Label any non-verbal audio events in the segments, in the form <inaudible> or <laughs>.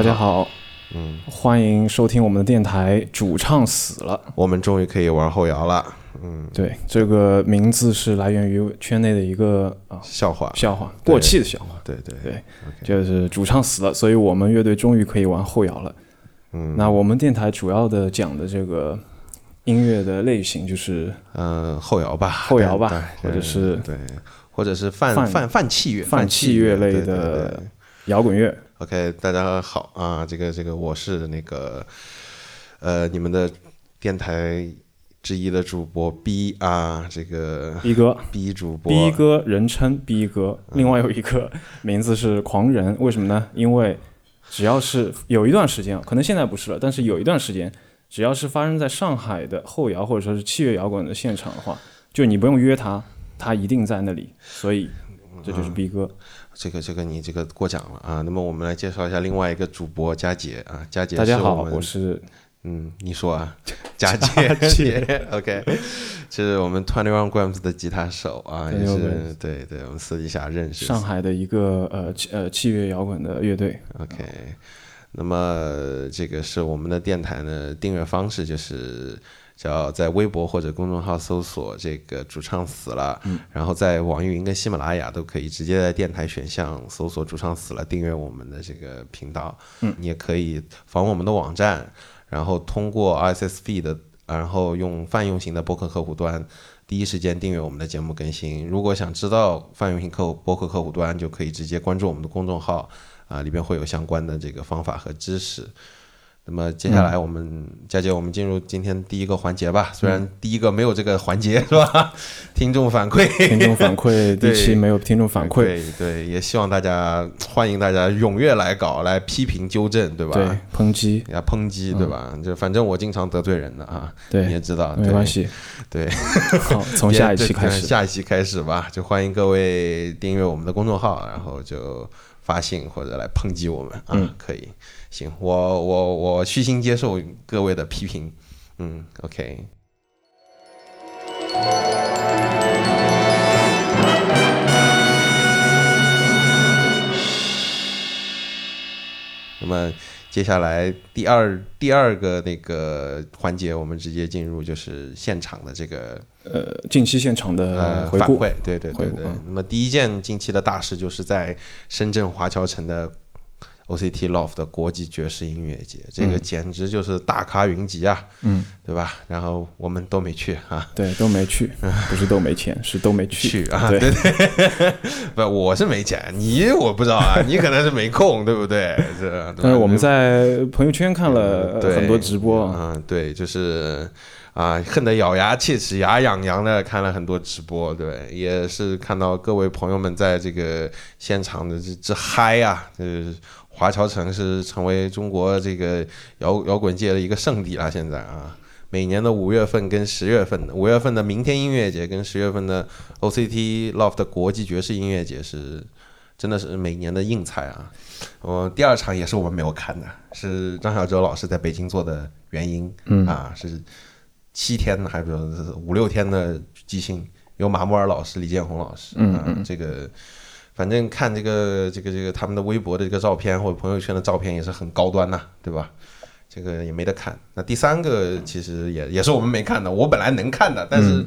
大家好，嗯，欢迎收听我们的电台。主唱死了，我们终于可以玩后摇了。嗯，对，这个名字是来源于圈内的一个啊笑话，笑话，过气的笑话。对对对就是主唱死了，所以我们乐队终于可以玩后摇了。嗯，那我们电台主要的讲的这个音乐的类型就是嗯后摇吧，后摇吧或者是对，或者是泛泛泛泛器乐，泛器乐类的摇滚乐。OK，大家好啊，这个这个我是那个呃你们的电台之一的主播 B 啊，这个 B 哥，B 主播。B 哥人称 B 哥，另外有一个名字是狂人，为什么呢？因为只要是有一段时间啊，可能现在不是了，但是有一段时间，只要是发生在上海的后摇或者说是器乐摇滚的现场的话，就你不用约他，他一定在那里，所以这就是 B 哥。这个这个你这个过奖了啊。那么我们来介绍一下另外一个主播佳姐啊，佳姐大家好，我是嗯，你说啊，佳杰杰，<laughs> OK，这是我们 Twenty One Grams 的吉他手啊，也是对对，我们私底下认识。上海的一个呃器呃器乐摇滚的乐队。OK，那么这个是我们的电台呢，订阅方式就是叫在微博或者公众号搜索这个主唱死了，然后在网易云跟喜马拉雅都可以直接在电台选项搜索主唱死了，订阅我们的这个频道。嗯，你也可以访问我们的网站，然后通过 RSS feed，然后用泛用型的播客客户端。第一时间订阅我们的节目更新。如果想知道泛用型客户播客客户端，就可以直接关注我们的公众号啊，里边会有相关的这个方法和知识。那么接下来我们佳姐，我们进入今天第一个环节吧。虽然第一个没有这个环节是吧？<laughs> 听众反馈，听众反馈 <laughs> 第对七没有听众反馈，对对，也希望大家欢迎大家踊跃来搞，来批评纠正，对吧？对抨击，要，抨击，对吧？就反正我经常得罪人的啊，对你也知道，没关。系。对，好，从下一期开始。<laughs> 下一期开始吧，就欢迎各位订阅我们的公众号，然后就发信或者来抨击我们啊，嗯。可以，行，我我我虚心接受各位的批评，嗯，OK。那么接下来第二第二个那个环节，我们直接进入就是现场的这个呃，近期现场的呃回顾，反馈，对对对对嗯。那么第一件近期的大事就是在深圳华侨城的 OCT Loft 的国际爵士音乐节，这个简直就是大咖云集啊，嗯，对吧？然后我们都没去啊。对，都没去，<laughs> 不是都没钱，是都没去。去啊，对对对，<laughs> 不，我是没钱，你我不知道啊，你可能是没空，对不对？是，但是我们在朋友圈看了很多直播啊，嗯，对，就是啊，恨得咬牙切齿、牙痒痒的看了很多直播，对，也是看到各位朋友们在这个现场的这这嗨啊，就是华侨城是成为中国这个摇摇滚界的一个圣地了，现在啊。每年的五月份跟十月份的五月份的明天音乐节跟十月份的 OCT Loft 国际爵士音乐节是真的是每年的硬菜啊。我第二场也是我们没有看的，是张小哲老师在北京做的原因，嗯啊，是七天还是说是五六天的即兴，有马木尔老师、李建宏老师，嗯啊，这个反正看这个这个这个他们的微博的这个照片或者朋友圈的照片也是很高端呐、对吧？这个也没得看。那第三个其实也也是我们没看的，我本来能看的，但是。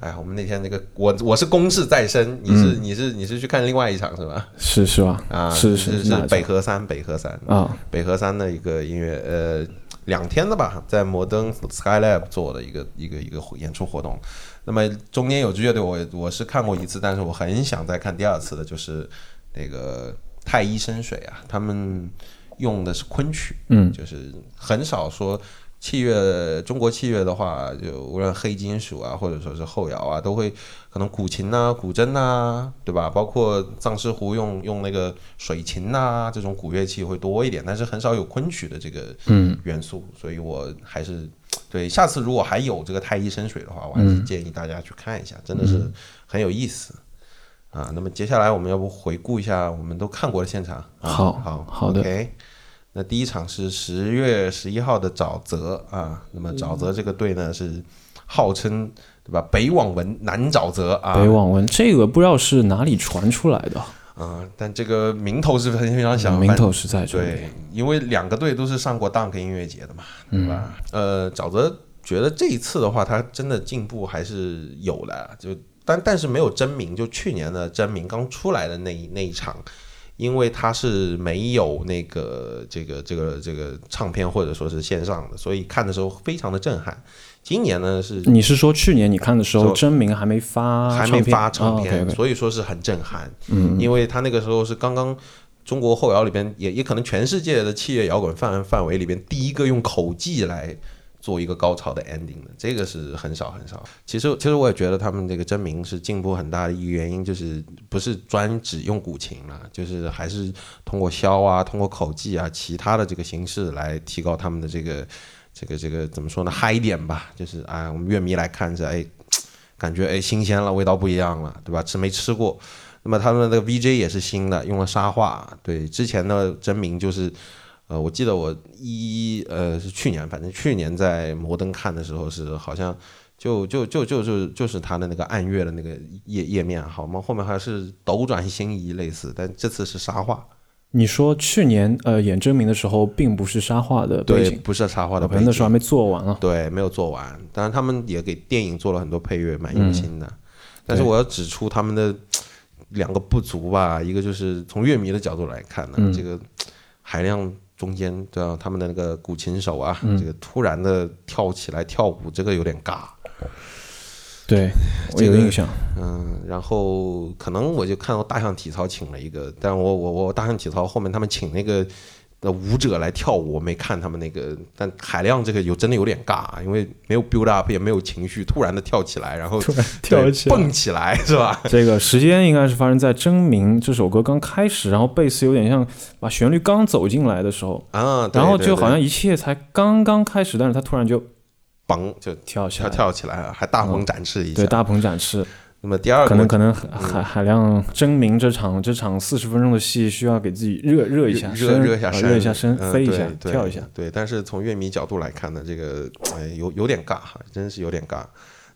哎呀，我们那天那个我我是公事在身，你是、你是你是去看另外一场是吧？是是吧？啊，是是是北河山北河山啊，北河山的一个音乐呃两天的吧，在摩登 Skylab 做的一个一个一个演出活动。那么中间有支乐队我我是看过一次，但是我很想再看第二次的，就是那个太医深水啊，他们用的是昆曲，嗯就是很少说。器乐，中国器乐的话，就无论黑金属啊，或者说是后摇啊，都会可能古琴呐、古筝呐，对吧？包括藏式壶用用那个水琴呐、这种古乐器会多一点，但是很少有昆曲的这个嗯元素，所以我还是对下次如果还有这个太医深水的话，我还是建议大家去看一下，真的是很有意思。啊，那么接下来我们要不回顾一下我们都看过的现场？啊、好好好的那第一场是十月十一号的沼泽啊，那么沼泽这个队呢是号称对吧北网文南沼泽啊，北网文这个不知道是哪里传出来的，嗯，但这个名头是非常响，名头是在这里。对，因为两个队都是上过 Dunk 音乐节的嘛，对吧？呃，沼泽觉得这一次的话，他真的进步还是有的，就但但是没有真名，就去年的真名刚出来的那一那一场。因为它是没有那个这个这个这个唱片或者说是线上的，所以看的时候非常的震撼。今年呢是你是说去年你看的时候真名还没发还没发唱片，所以说是很震撼。嗯，因为他那个时候是刚刚中国后摇里边也也可能全世界的器乐摇滚范范围里边第一个用口技来。做一个高潮的 ending 的，这个是很少很少。其实，其实我也觉得他们这个真名是进步很大的一个原因，就是不是专只用古琴了，就是还是通过箫啊，通过口技啊，其他的这个形式来提高他们的这个这个这个怎么说呢？嗨一点吧，就是啊，我们乐迷来看着，哎，感觉哎新鲜了，味道不一样了，对吧？吃没吃过？那么他们的 VJ 也是新的，用了沙画，对，之前的真名就是。呃，我记得我一呃是去年，反正去年在摩登看的时候是好像就就就就就就是他的那个暗月的那个页页面，好吗？后面还是斗转星移类似，但这次是沙画。你说去年呃演真名的时候，并不是沙画的背景，不是沙画的背景，那时候还没做完啊。对，没有做完。当然他们也给电影做了很多配乐，蛮用心的。但是我要指出他们的两个不足吧，一个就是从乐迷的角度来看呢，这个海量。中间对啊？他们的那个古琴手啊，这个突然的跳起来跳舞，这个有点尬。对，我有印象。嗯，然后可能我就看到大象体操请了一个，但我我我大象体操后面他们请那个。的舞者来跳舞，我没看他们那个，但海量这个有真的有点尬，因为没有 build up，也没有情绪，突然的跳起来，然后跳起蹦起来，是吧？<laughs> 这个时间应该是发生在《真名》这首歌刚开始，然后贝斯有点像把旋律刚走进来的时候啊，然后就好像一切才刚刚开始，但是他突然就嘣就跳起来，跳起来了，还大鹏展翅一下，对，大鹏展翅。那么第二个可能可能海海量真名这场这场四十分钟的戏需要给自己热热一下热热一下热一下身飞一下跳一下对，但是从乐迷角度来看呢，这个哎有有点尬哈，真是有点尬。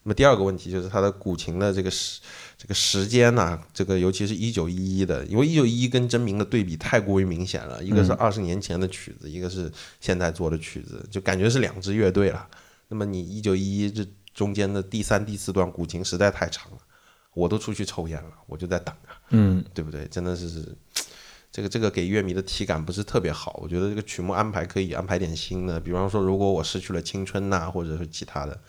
那么第二个问题就是它的古琴的这个时这个时间呢，这个尤其是一九一一的，因为一九一一跟真名的对比太过于明显了，一个是二十年前的曲子，一个是现在做的曲子，就感觉是两支乐队了。那么你一九一一这中间的第三第四段古琴实在太长了。我都出去抽烟了，我就在等啊，嗯，对不对？真的是，<tsk> 这个这个给乐迷的体感不是特别好。我觉得这个曲目安排可以安排点新的，比方说，如果我失去了青春呐，或者是其他的。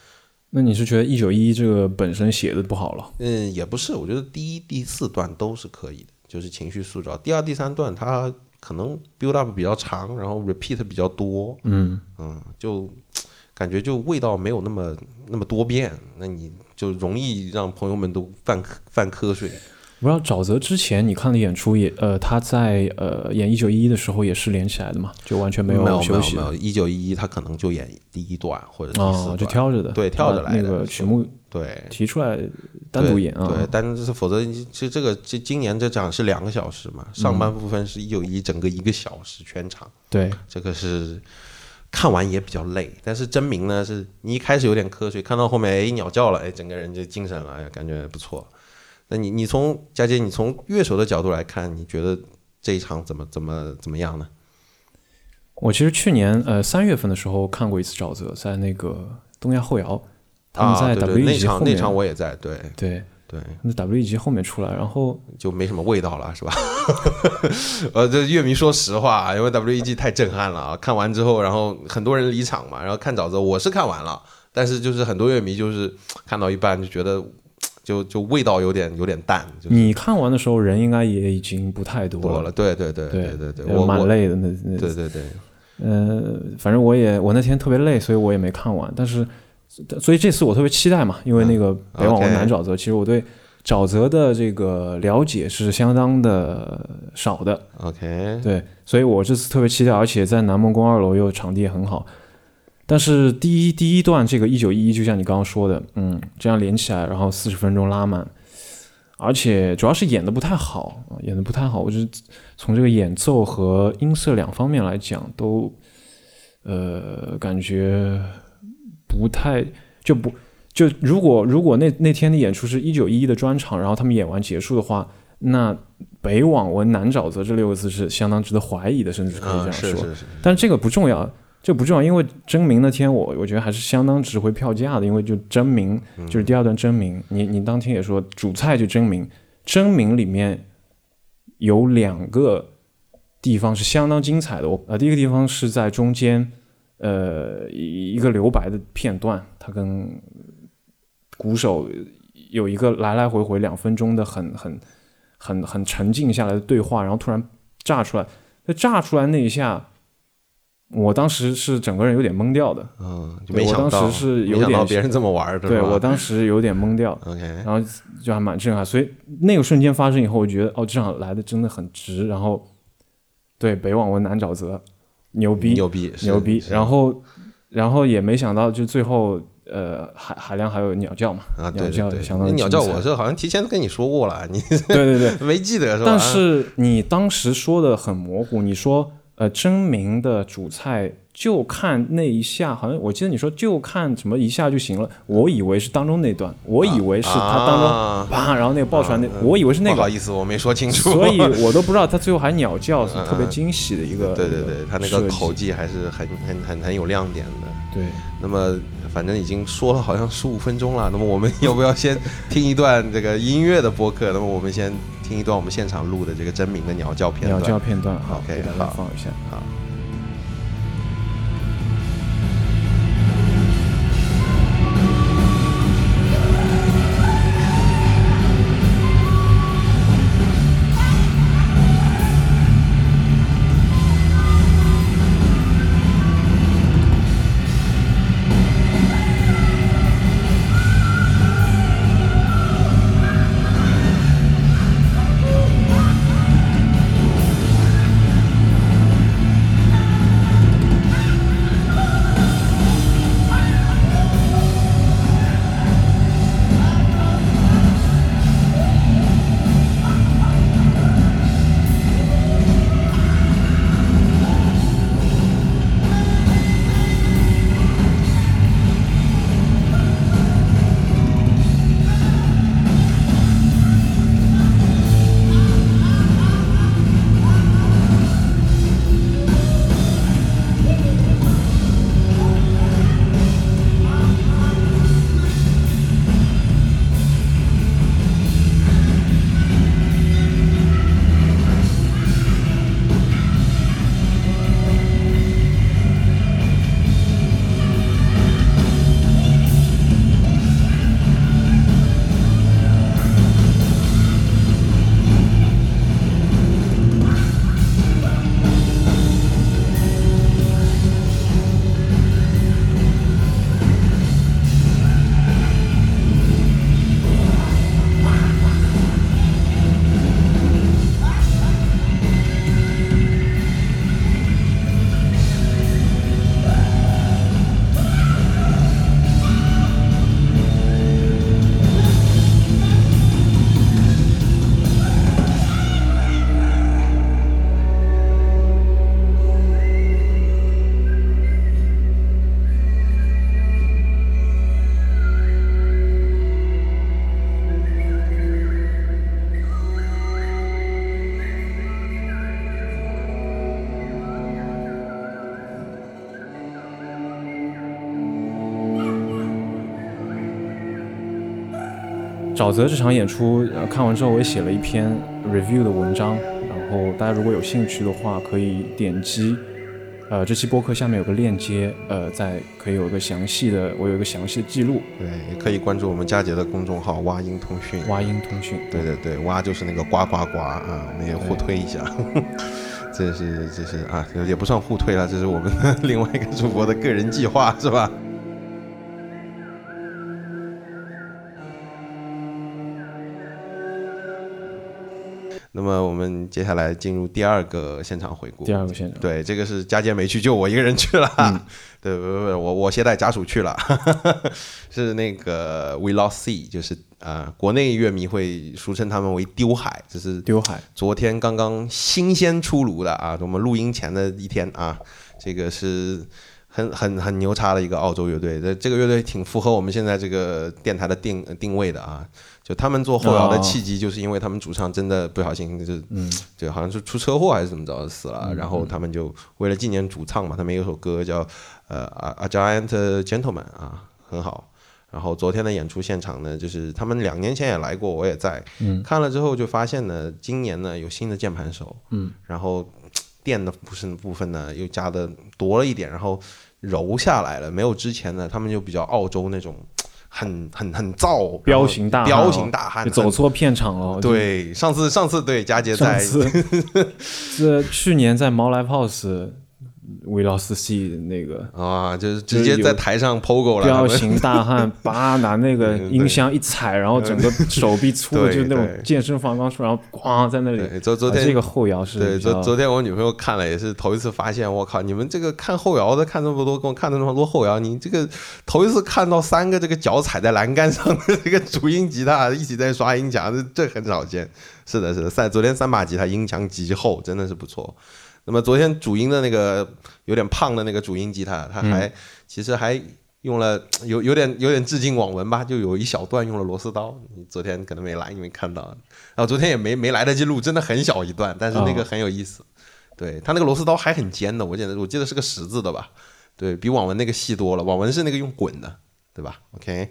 那你是觉得一九一这个本身写的不好了？嗯，也不是，我觉得第一、第四段都是可以的，就是情绪塑造。第二、第三段它可能 build up 比较长，然后 repeat 比较多，嗯嗯，就 <tsk> 感觉就味道没有那么那么多变。那你。就容易让朋友们都犯犯瞌睡。不知道沼泽之前你看的演出也呃，他在呃演一九一一的时候也是连起来的嘛，就完全没有休息。没有一九一一他可能就演第一段或者第四段，就挑着的，对，跳着来的。那个曲目对提出来单独演啊，对，但是否则其实这个这今年这场是两个小时嘛，上半部分是一九一整个一个小时全场，对，这个是。看完也比较累，但是真名呢，是你一开始有点瞌睡，看到后面哎鸟叫了，哎整个人就精神了，哎感觉不错。那你你从佳姐，你从乐手的角度来看，你觉得这一场怎么怎么怎么样呢？我其实去年呃三月份的时候看过一次沼泽，在那个东亚后摇，他们在 W 那场那场我也在，对对。对，那 W 一级后面出来，然后就没什么味道了，是吧？<laughs> 呃，这乐迷说实话，因为 W 一级太震撼了啊！看完之后，然后很多人离场嘛，然后看沼泽，我是看完了，但是就是很多乐迷就是看到一半就觉得，就就味道有点有点淡。你看完的时候人应该也已经不太多了，对对对对对对，我蛮累的那那。对对对，呃，反正我也我那天特别累，所以我也没看完，但是。所以这次我特别期待嘛，因为那个北网南沼泽，其实我对沼泽的这个了解是相当的少的。OK，对，所以我这次特别期待，而且在南梦宫二楼又场地也很好。但是第一第一段这个一九一一，就像你刚刚说的，嗯，这样连起来，然后四十分钟拉满，而且主要是演的不太好，演的不太好。我是从这个演奏和音色两方面来讲，都呃感觉。不太就不就如果如果那那天的演出是一九一一的专场，然后他们演完结束的话，那北网文南沼泽这六个字是相当值得怀疑的，甚至可以这啊，样说。是是是，但这个不重要，这不重要，因为真名那天我我觉得还是相当值回票价的，因为就真名嗯。就是第二段真名，你你当天也说主菜就真名，真名里面有两个地方是相当精彩的，我呃第一个地方是在中间，呃一一个留白的片段，他跟鼓手有一个来来回回两分钟的很很很很沉静下来的对话，然后突然炸出来，那炸出来那一下，我当时是整个人有点懵掉的，嗯，我当没想到，时是有没想到点别人这么玩对我当时有点懵掉，<laughs> OK，然后就还蛮震撼，所以那个瞬间发生以后，我觉得哦，这场来的真的很值，然后对北望闻南沼泽，牛逼牛逼牛逼，然后然后也没想到就最后呃海海量还有鸟叫嘛，啊，鸟叫对对对，相当于鸟叫我是好像提前跟你说过了，你对对对，<laughs> 没记得是吧？但是你当时说的很模糊，你说呃真名的主菜就看那一下，好像我记得你说就看什么一下就行了，我以为是当中那段，我以为是他当中啊啪，然后那个爆出来那，我以为是那个，不好意思，我没说清楚，所以 <laughs> 我都不知道他最后还鸟叫，是特别惊喜的一个，对对对，他那个口技还是很很很很有亮点的。对，那么反正已经说了好像十五分钟了，那么我们要不要先听一段这个音乐的播客？那么我们先听一段我们现场录的这个真名的鸟叫片段鸟。叫片段，好大家好放一下。好。沼泽这场演出，呃，看完之后我也写了一篇 review 的文章，然后大家如果有兴趣的话，可以点击，呃，这期播客下面有个链接，呃，在可以有一个详细的，我有一个详细的记录，对，也可以关注我们佳杰的公众号“蛙音通讯”。蛙音通讯，对对对，蛙就是那个呱呱呱啊，我们也互推一下。<laughs> 这是这是啊，也不算互推了，这是我们 <laughs> 另外一个主播的个人计划，是吧？那么我们接下来进入第二个现场回顾。第二个现场，对，这个是佳杰没去，就我一个人去了。<laughs> 对，不不不，我我携带家属去了，<laughs> 是那个 We Lost Sea，就是啊、呃国内乐迷会俗称他们为丢海，这是丢海，昨天刚刚新鲜出炉的啊，我们录音前的一天啊，这个是很很很牛叉的一个澳洲乐队。这这个乐队挺符合我们现在这个电台的定定位的啊。就他们做后摇的契机，就是因为他们主唱真的不小心就，嗯，就好像是出车祸还是怎么着死了，然后他们就为了纪念主唱嘛，他们有首歌叫呃《A Giant Gentleman》啊，很好。然后昨天的演出现场呢，就是他们两年前也来过，我也在，看了之后就发现呢，今年呢有新的键盘手，嗯，然后电的部分部分呢又加的多了一点，然后柔下来了，没有之前的他们就比较澳洲那种。很很很燥，彪形大彪形大汉，走错片场了。对，上次上次对佳杰在，<laughs> 是去年在毛来 pose。维劳斯系那个啊，就是直接在台上 POGO 了，彪形大汉，叭拿那个音箱一踩，然后整个手臂粗的就那种健身房刚出，然后咣在那里。昨昨天这个后摇是，对，昨昨天我女朋友看了也是头一次发现，我靠，你们这个看后摇的看这么多，跟我看那么多后摇，你这个头一次看到三个这个脚踩在栏杆上的这个主音吉他一起在刷音墙，这这很少见。是的，是的，三昨天三把吉他音墙极厚，真的是不错。那么昨天主音的那个有点胖的那个主音吉他，他还其实还用了有有点有点致敬网文吧，就有一小段用了螺丝刀。你昨天可能没来，因为看到，然后昨天也没没来得及录，真的很小一段，但是那个很有意思。对他那个螺丝刀还很尖的，我记得我记得是个十字的吧，对比网文那个细多了，网文是那个用滚的，对吧？OK。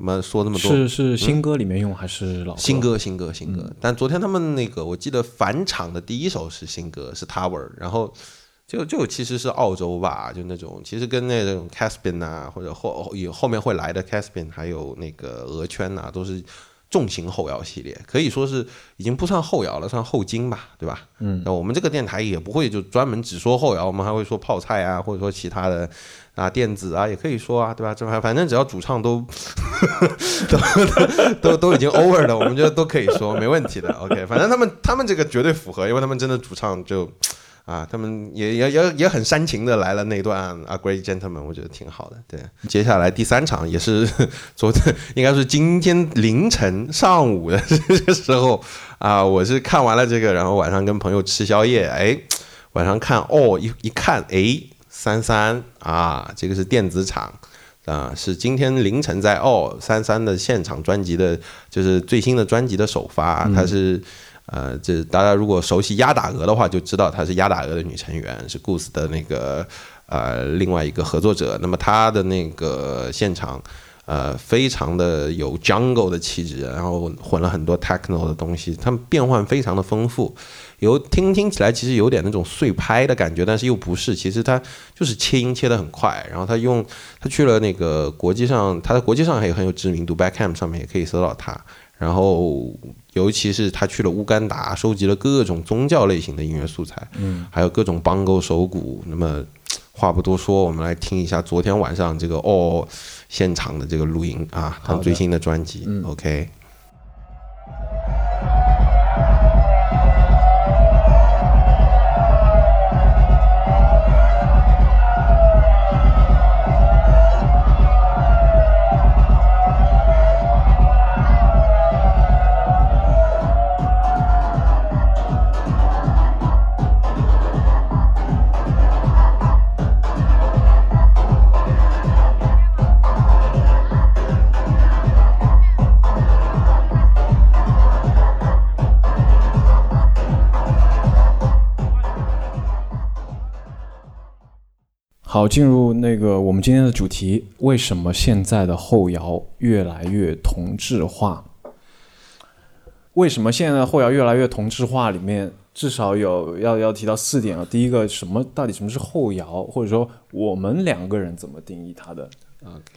我们说那么多是是新歌里面用还是老新歌新歌新歌？但昨天他们那个我记得返场的第一首是新歌是 Tower，然后就就其实是澳洲吧，就那种其实跟那种 Caspian 啊或者后有后面会来的 Caspian 还有那个鹅圈呐都是。重型后摇系列可以说是已经不算后摇了，算后金吧，对吧？嗯，那我们这个电台也不会就专门只说后摇，我们还会说泡菜啊，或者说其他的啊电子啊，也可以说啊，对吧？这反反正只要主唱都 <laughs> 都都都已经 over 了，我们觉得都可以说没问题的。OK，反正他们他们这个绝对符合，因为他们真的主唱就。啊，他们也也也也很煽情的来了那段《A Great Gentleman》，我觉得挺好的。对，接下来第三场也是昨天，应该是今天凌晨上午的这个时候啊，我是看完了这个，然后晚上跟朋友吃宵夜，哎，晚上看哦，一一看，哎，三三啊，这个是电子厂啊，是今天凌晨在哦三三的现场专辑的，就是最新的专辑的首发，它是。呃，这大家如果熟悉鸭打鹅的话，就知道她是鸭打鹅的女成员，是 Goose 的那个呃另外一个合作者。那么她的那个现场，呃，非常的有 Jungle 的气质，然后混了很多 Techno 的东西，他们变换非常的丰富，有听听起来其实有点那种碎拍的感觉，但是又不是，其实他就是切音切的很快。然后他用他去了那个国际上，他在国际上也很有知名度，Backcam 上面也可以搜到他。然后，尤其是他去了乌干达，收集了各种宗教类型的音乐素材，嗯，还有各种邦勾手鼓。那么，话不多说，我们来听一下昨天晚上这个哦现场的这个录音啊，他们最新的专辑，OK。好，进入那个我们今天的主题，为什么现在的后摇越来越同质化？为什么现在的后摇越来越同质化？里面至少有要要提到四点啊。第一个，什么到底什么是后摇，或者说我们两个人怎么定义它的？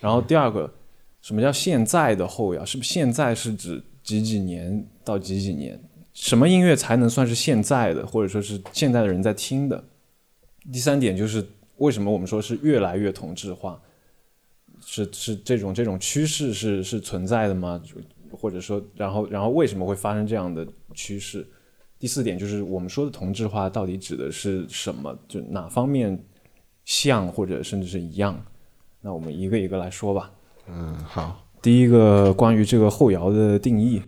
然后第二个，什么叫现在的后摇？是不是现在是指几几年到几几年？什么音乐才能算是现在的，或者说是现在的人在听的？第三点就是。为什么我们说是越来越同质化？是是这种这种趋势是是存在的吗？或者说，然后然后为什么会发生这样的趋势？第四点就是我们说的同质化到底指的是什么？就哪方面像或者甚至是一样？那我们一个一个来说吧。嗯，好。第一个关于这个后摇的定义，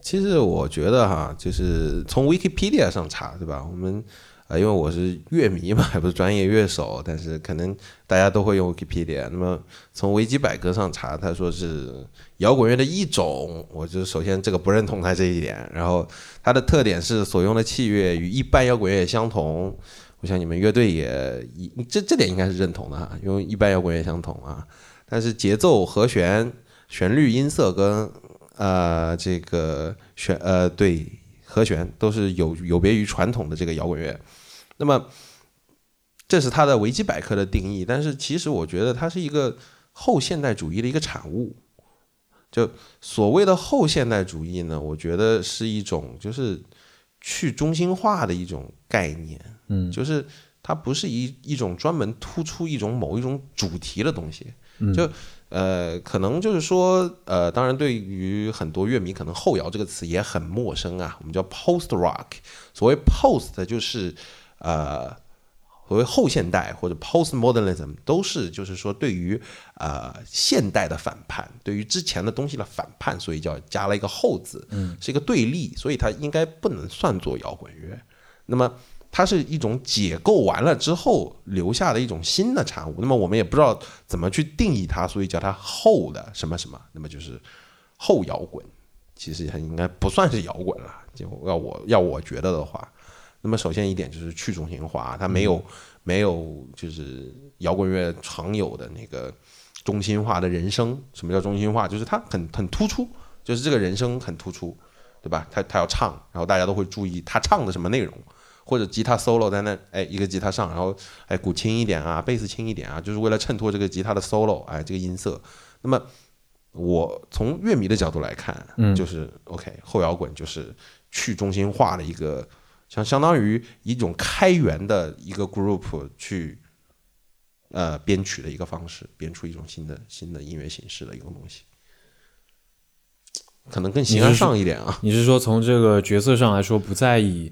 其实我觉得哈，就是从 Wikipedia 上查，对吧？我们。呃，因为我是乐迷嘛，还 <laughs> 不是专业乐手，但是可能大家都会用 Wikipedia。那么从维基百科上查，他说是摇滚乐的一种，我就首先这个不认同他这一点。然后它的特点是所用的器乐与一般摇滚乐相同，我想你们乐队也一这这点应该是认同的哈，因为一般摇滚乐相同啊。但是节奏、和弦、旋律、音色跟呃这个旋呃对和弦都是有有别于传统的这个摇滚乐。那么，这是它的维基百科的定义，但是其实我觉得它是一个后现代主义的一个产物。就所谓的后现代主义呢，我觉得是一种就是去中心化的一种概念，嗯，就是它不是一一种专门突出一种某一种主题的东西，就呃，可能就是说呃，当然对于很多乐迷，可能后摇这个词也很陌生啊，我们叫 post rock，所谓 post 就是呃，所谓后现代或者 postmodernism 都是就是说对于呃现代的反叛，对于之前的东西的反叛，所以叫加了一个后字，嗯，是一个对立，所以它应该不能算作摇滚乐。那么它是一种解构完了之后留下的一种新的产物。那么我们也不知道怎么去定义它，所以叫它后的什么什么，那么就是后摇滚。其实它应该不算是摇滚了，就要我要我觉得的话。那么首先一点就是去中心化，它没有、没有就是摇滚乐常有的那个中心化的人声。什么叫中心化？就是它很很突出，就是这个人声很突出，对吧？他他要唱，然后大家都会注意他唱的什么内容，或者吉他 solo 在那，哎，一个吉他上，然后哎鼓轻一点啊，贝斯轻一点啊，就是为了衬托这个吉他的 solo，哎，这个音色。那么我从乐迷的角度来看，嗯就是 OK 后摇滚就是去中心化的一个。相相当于一种开源的一个 group 去呃编曲的一个方式，编出一种新的新的音乐形式的一个东西，可能更形而上一点啊。你是说从这个角色上来说，不再以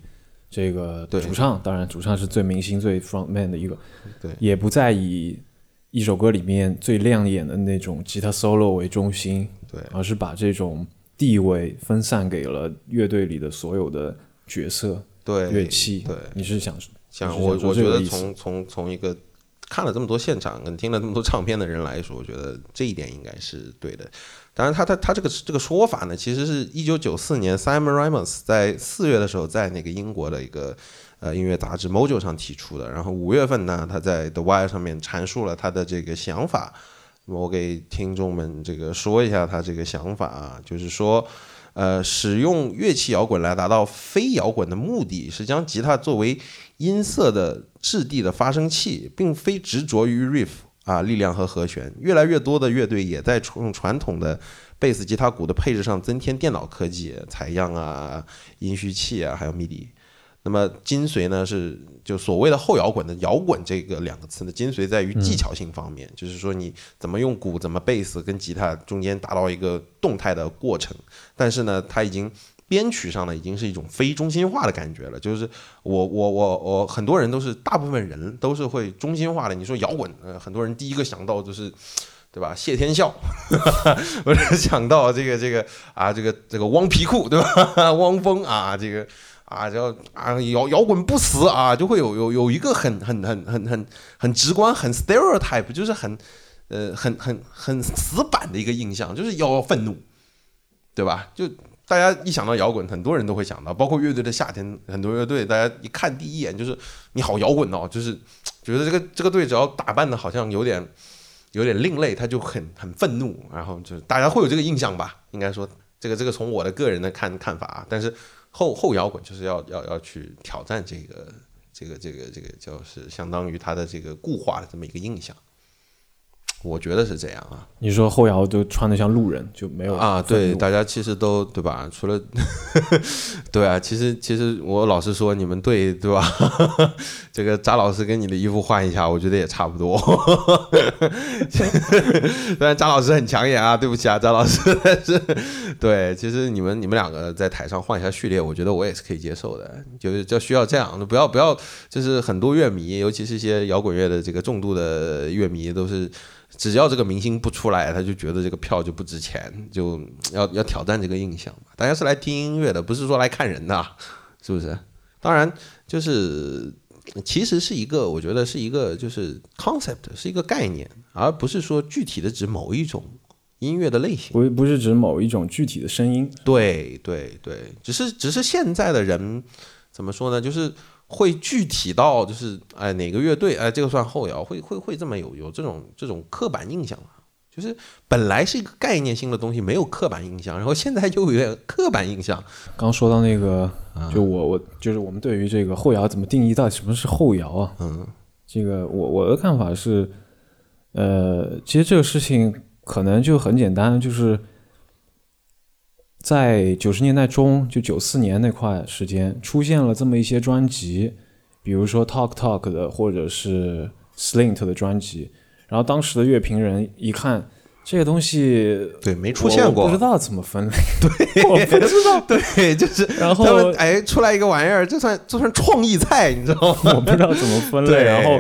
这个对主唱，当然主唱是最明星、最 front man 的一个，对也不再以一首歌里面最亮眼的那种吉他 solo 为中心，对而是把这种地位分散给了乐队里的所有的角色、对乐器。对，你是想想我我觉得从从从一个看了这么多现场跟听了这么多唱片的人来说，我觉得这一点应该是对的。当然他，他他这个这个说法呢，其实是一九九四年 Simon Ramos 在四月的时候在那个英国的一个呃音乐杂志 Mojo 上提出的。然后五月份呢，他在 The Wire 上面阐述了他的这个想法。我给听众们这个说一下他这个想法啊，就是说。呃，使用乐器摇滚来达到非摇滚的目的，是将吉他作为音色的质地的发声器，并非执着于 riff 啊力量和和弦。越来越多的乐队也在用传统的贝斯、吉他、鼓的配置上增添电脑科技、采样啊、音序器啊，还有 MIDI。那么精髓呢是就所谓的后摇滚的摇滚这个两个词的，精髓在于技巧性方面，就是说你怎么用鼓、怎么贝斯跟吉他中间达到一个动态的过程。但是呢，它已经编曲上呢已经是一种非中心化的感觉了。就是我我我我很多人都是大部分人都是会中心化的。你说摇滚，呃，很多人第一个想到就是。对吧？谢天笑，<laughs> 我是想到这个这个啊，这个这个汪皮裤，对吧？<laughs> 汪峰啊，这个啊叫啊摇摇滚不死啊，就会有有有一个很很很很很很直观、很 stereotype，就是很呃很很很死板的一个印象，就是要愤怒，对吧？就大家一想到摇滚，很多人都会想到，包括乐队的夏天，很多乐队大家一看第一眼就是你好摇滚哦，就是觉得这个这个队只要打扮的好像有点。有点另类，他就很很愤怒，然后就大家会有这个印象吧？应该说，这个这个从我的个人的看看法啊，但是后后摇滚就是要要要去挑战这个这个这个这个，就是相当于他的这个固化的这么一个印象，我觉得是这样啊。你说后摇就穿的像路人，就没有啊？对，大家其实都对吧？除了 <laughs> 对啊，其实其实我老实说，你们队对吧？<laughs> 这个扎老师跟你的衣服换一下，我觉得也差不多。<laughs> 虽然扎老师很抢眼啊，对不起啊，扎老师，但是对，其实你们你们两个在台上换一下序列，我觉得我也是可以接受的，就是就需要这样，不要不要，就是很多乐迷，尤其是一些摇滚乐的这个重度的乐迷，都是只要这个明星不出来，他就觉得这个票就不值钱，就要要挑战这个印象嘛。大家是来听音乐的，不是说来看人的啊，是不是？当然，就是其实是一个，我觉得是一个就是 concept，是一个概念，而不是说具体的指某一种音乐的类型。不不是指某一种具体的声音。对对对，只是只是现在的人怎么说呢？就是会具体到就是哎哪个乐队哎这个算后摇，会会会这么有有这种这种刻板印象就是本来是一个概念性的东西，没有刻板印象，然后现在就有点刻板印象。刚说到那个，就我我就是我们对于这个后摇怎么定义，到底什么是后摇啊？嗯，这个我我的看法是，呃，其实这个事情可能就很简单，就是在九十年代中，就九四年那块时间，出现了这么一些专辑，比如说 Talk Talk 的，或者是 Slint 的专辑。然后当时的乐评人一看这个东西，对，没出现过，不知道怎么分类，对，我不知道，<laughs> 对，就是然后哎出来一个玩意儿，就算这算创意菜，你知道吗？<laughs> 我不知道怎么分类，然后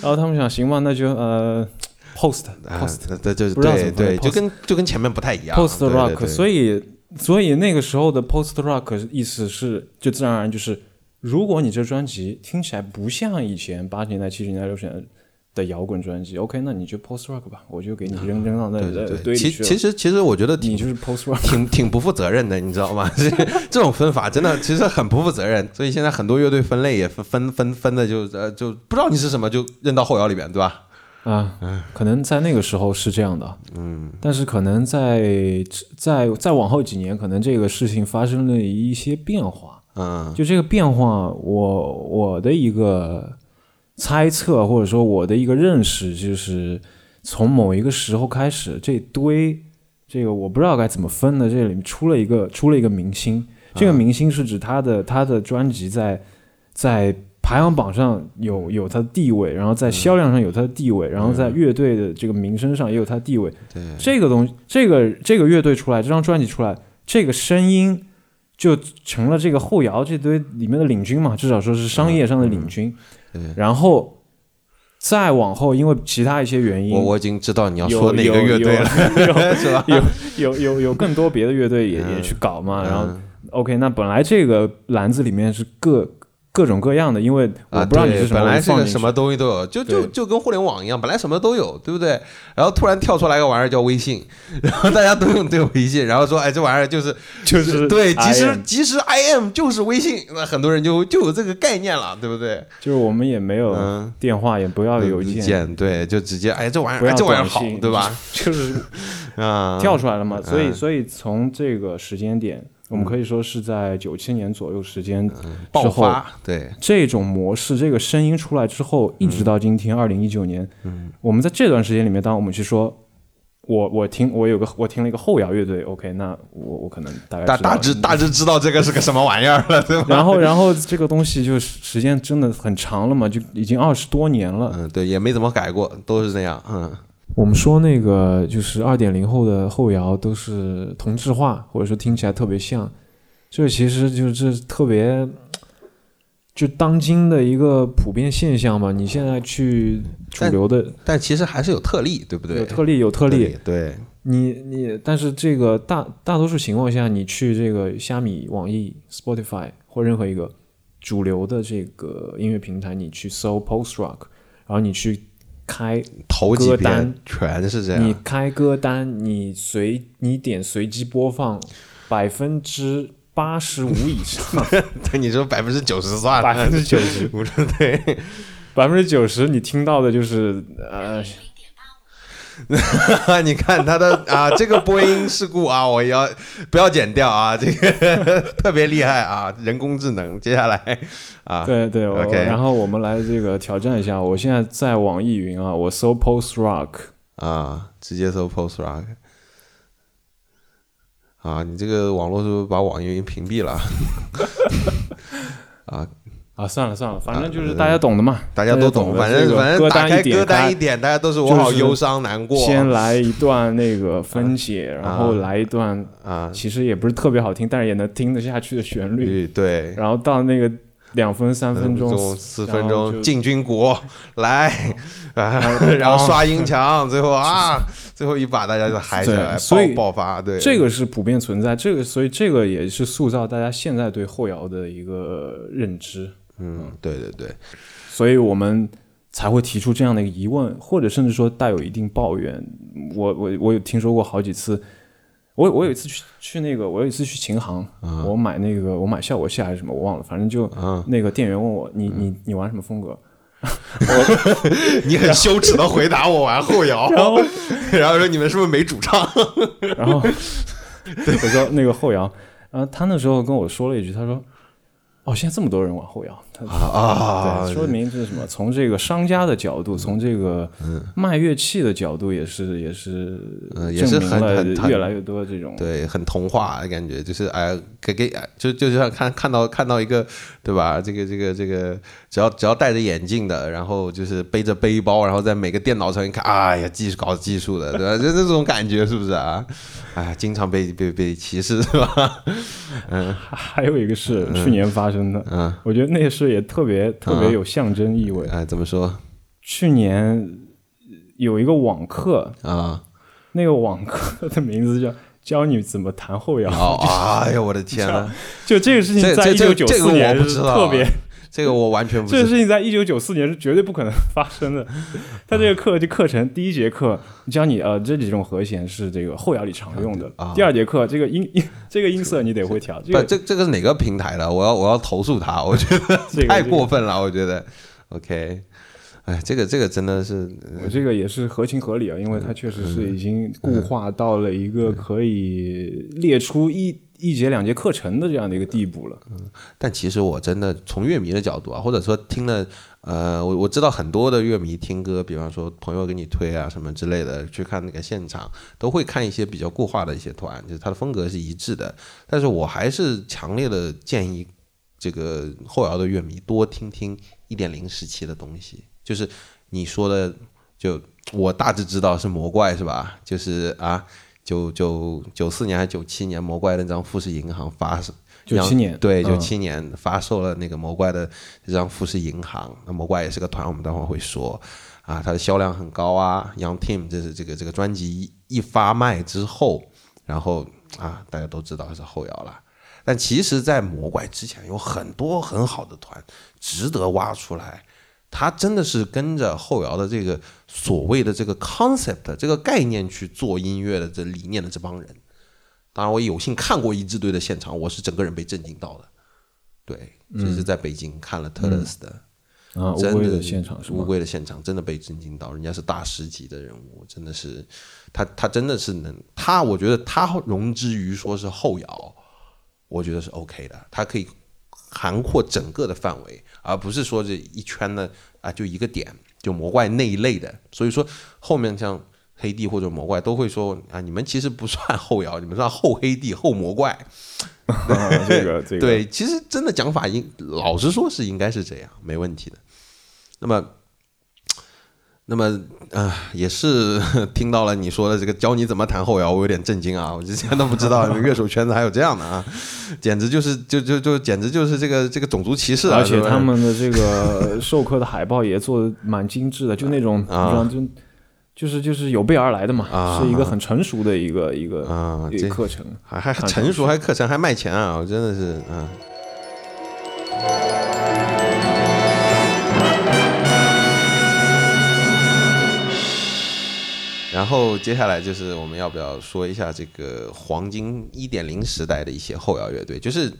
然后他们想行吧，那就呃 post post，对，对对对，就跟就跟前面不太一样，post rock，所以所以那个时候的 post rock 意思是就自然而然就是，如果你这专辑听起来不像以前八十年代、七十年代、六十年代。的摇滚专辑，OK，那你就 post rock 吧，我就给你扔扔到那里堆里去其其实其实我觉得你就是 post rock，挺挺不负责任的，你知道吗？这 <laughs> 这种分法真的其实很不负责任，所以现在很多乐队分类也分分分分的就呃就不知道你是什么就扔到后摇里边，对吧？啊，可能在那个时候是这样的，嗯，但是可能在在再往后几年，可能这个事情发生了一些变化，嗯，就这个变化，我我的一个。猜测或者说我的一个认识就是，从某一个时候开始，这堆这个我不知道该怎么分的，这里面出了一个出了一个明星，这个明星是指他的他的专辑在在排行榜上有有他的地位，然后在销量上有他的地位，然后在乐队的这个名声上也有他的地位。对这个东西，这个这个乐队出来，这张专辑出来，这个声音就成了这个后摇这堆里面的领军嘛，至少说是商业上的领军。然后再往后，因为其他一些原因，我我已经知道你要说哪个乐队了，<laughs> 是吧？有有有有更多别的乐队也也去搞嘛。然后，OK，那本来这个篮子里面是各。各种各样的，因为我不知道你是什么，本来是个什么东西都有，就就就跟互联网一样，本来什么都有，对不对？然后突然跳出来一个玩意儿叫微信，<laughs> 然后大家都用这个微信，然后说，哎，这玩意儿就是 <laughs> 就是对，即时即时 IM 就是微信，那很多人就就有这个概念了，对不对？就是我们也没有电话，也不要邮件，对，就直接哎，这玩意儿这玩意儿好，对吧？<laughs> 就是啊，跳出来了嘛，所以所以从这个时间点。我们可以说是在九七年左右时间爆发，对这种模式，这个声音出来之后，一直到今天二零一九年，嗯，我们在这段时间里面，当我们去说，我我听我有个我听了一个后摇乐队，OK，那我我可能大概大大致大致知道这个是个什么玩意儿了，对吧？然后然后这个东西就时间真的很长了嘛，就已经二十多年了，嗯，对，也没怎么改过，都是这样，嗯。我们说那个就是二点零后的后摇都是同质化，或者说听起来特别像，这其实就是这特别就当今的一个普遍现象嘛。你现在去主流的，但其实还是有特例，对不对？有特例，有特例。对，你你，但是这个大大多数情况下，你去这个虾米、网易、Spotify 或任何一个主流的这个音乐平台，你去搜 Post Rock，然后你去。开歌单全是这样。你开歌单，你随你点随机播放，百分之八十五以上。<laughs> 对，你说百分之九十算了。百分之九十，<laughs> 对，百分之九十你听到的就是呃。<laughs> 你看他的啊，这个播音事故啊，我要不要剪掉啊？这个 <laughs> 特别厉害啊，人工智能。接下来啊，对对，OK。然后我们来这个挑战一下，我现在在网易云啊，我搜 Post Rock 啊，直接搜 Post Rock 啊，你这个网络是不是把网易云屏蔽了？<laughs> 啊。啊，算了算了，反正就是大家懂的嘛，大家都懂。反正反正打开歌单一点，大家都是我好忧伤难过。先来 <laughs> 一段那个分解，然后来一段啊，其实也不是特别好听，但是也能听得下去的旋律。对，然后到那个两分、三分钟、四分钟进军国来，<laughs> 然后刷音墙，最后啊，最后一把大家就嗨起来，爆爆发。对，这个是普遍存在，这个所以这个也是塑造大家现在对后摇的一个认知。嗯，对对对，所以我们才会提出这样的一个疑问，或者甚至说带有一定抱怨。我我我有听说过好几次，我我有一次去去那个，我有一次去琴行，我买那个我买效果器还是什么，我忘了，反正就那个店员问我，你你你玩什么风格？<laughs> <laughs> 你很羞耻的回答我玩后摇，<laughs> 然后然后说你们是不是没主唱？然后我说那个后摇，然后他那时候跟我说了一句，他说。哦，现在这么多人往后摇，啊，对，说明是什么？从这个商家的角度，从这个卖乐器的角度，也是也是，也是很很越来越多这种，对，很童话的感觉，就是哎，给给，就就像看看到看到一个，对吧？这个这个这个，只要只要戴着眼镜的，然后就是背着背包，然后在每个电脑上一看，哎呀，技术搞技术的，对吧？就这种感觉，是不是啊？哎，经常被被被歧视，是吧？<laughs> 嗯，还有一个是去年发生的，嗯，我觉得那个事也特别特别有象征意味。哎，怎么说？去年有一个网课啊，那个网课 <laughs> 的名字叫“教你怎么弹后摇”。哎呀，我的天呐！<laughs> 就这个事情，在一九九四年特别。这个我完全不。这个事情在一九九四年是绝对不可能 <laughs> 发生的。他这个课就课程第一节课教你呃这几种和弦是这个后摇里常用的。第二节课这个音音 <laughs> 这个音色你得会调。不，这这个是哪个平台的？我要我要投诉他，我觉得 <laughs> 太过分了。我觉得，OK，哎，这个这个真的是，我这个也是合情合理啊，因为它确实是已经固化到了一个可以列出一。一节两节课程的这样的一个地步了，嗯，但其实我真的从乐迷的角度啊，或者说听了，呃，我我知道很多的乐迷听歌，比方说朋友给你推啊什么之类的，去看那个现场，都会看一些比较固化的一些团，就是它的风格是一致的。但是我还是强烈的建议这个后摇的乐迷多听听一点零时期的东西，就是你说的，就我大致知道是魔怪是吧？就是啊。九九九四年还是九七年，魔怪那张富士银行发售，九七年对九七年发售了那个魔怪的这张富士银行。那魔怪也是个团，我们待会儿会说啊，它的销量很高啊。Young Team 这是这个这个专辑一发卖之后，然后啊，大家都知道是后摇了。但其实，在魔怪之前，有很多很好的团值得挖出来。他真的是跟着后摇的这个所谓的这个 concept 这个概念去做音乐的这理念的这帮人，当然我有幸看过一支队的现场，我是整个人被震惊到的。对，这是在北京看了特勒斯的啊乌龟的现场是，乌龟的现场真的被震惊到，人家是大师级的人物，真的是他他真的是能他，我觉得他容之于说是后摇，我觉得是 OK 的，他可以。涵括整个的范围，而不是说这一圈的啊，就一个点，就魔怪那一类的。所以说后面像黑帝或者魔怪都会说啊，你们其实不算后摇，你们算后黑帝后魔怪。<laughs> 这个这个对，其实真的讲法应老实说是应该是这样，没问题的。那么。那么啊，也是 <laughs> 听到了你说的这个教你怎么弹后摇，我有点震惊啊！我之前都不知道 <laughs> 乐手圈子还有这样的啊，简直就是就就就简直就是这个这个种族歧视啊！而且他们的这个 <laughs> 授课的海报也做的蛮精致的，就那种啊，就就是就是有备而来的嘛，是一个很成熟的一个一个啊课程，还还成熟，还课程还卖钱啊！我真的是啊。然后接下来就是我们要不要说一下这个黄金一点零时代的一些后摇乐队，就是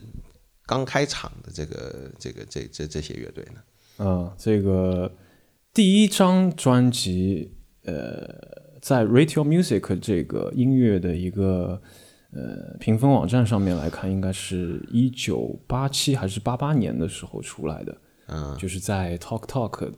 刚开场的这个这个这这这些乐队呢？嗯，这个第一张专辑，呃，在 Radio Music 这个音乐的一个呃评分网站上面来看，应该是一九八七还是八八年的时候出来的。嗯，就是在 Talk Talk。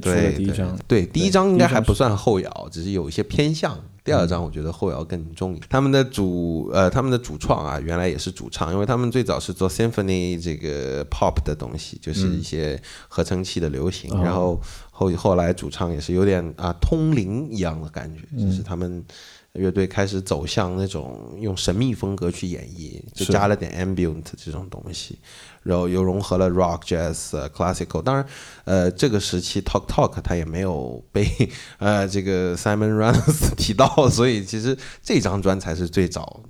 对第一张，对第一张应该还不算后摇，只是有一些偏向。第二张我觉得后摇更重。他们的主呃，他们的主创啊，原来也是主唱，因为他们最早是做 symphony 这个 pop 的东西，就是一些合成器的流行。然后后后来主唱也是有点啊通灵一样的感觉，就是他们乐队开始走向那种用神秘风格去演绎，就加了点 ambient 这种东西。然后又融合了 rock、jazz、classical，当然，呃，这个时期 Talk Talk 它也没有被 <laughs> 呃这个 Simon Runs <laughs> 提到，所以其实这张专才是最早，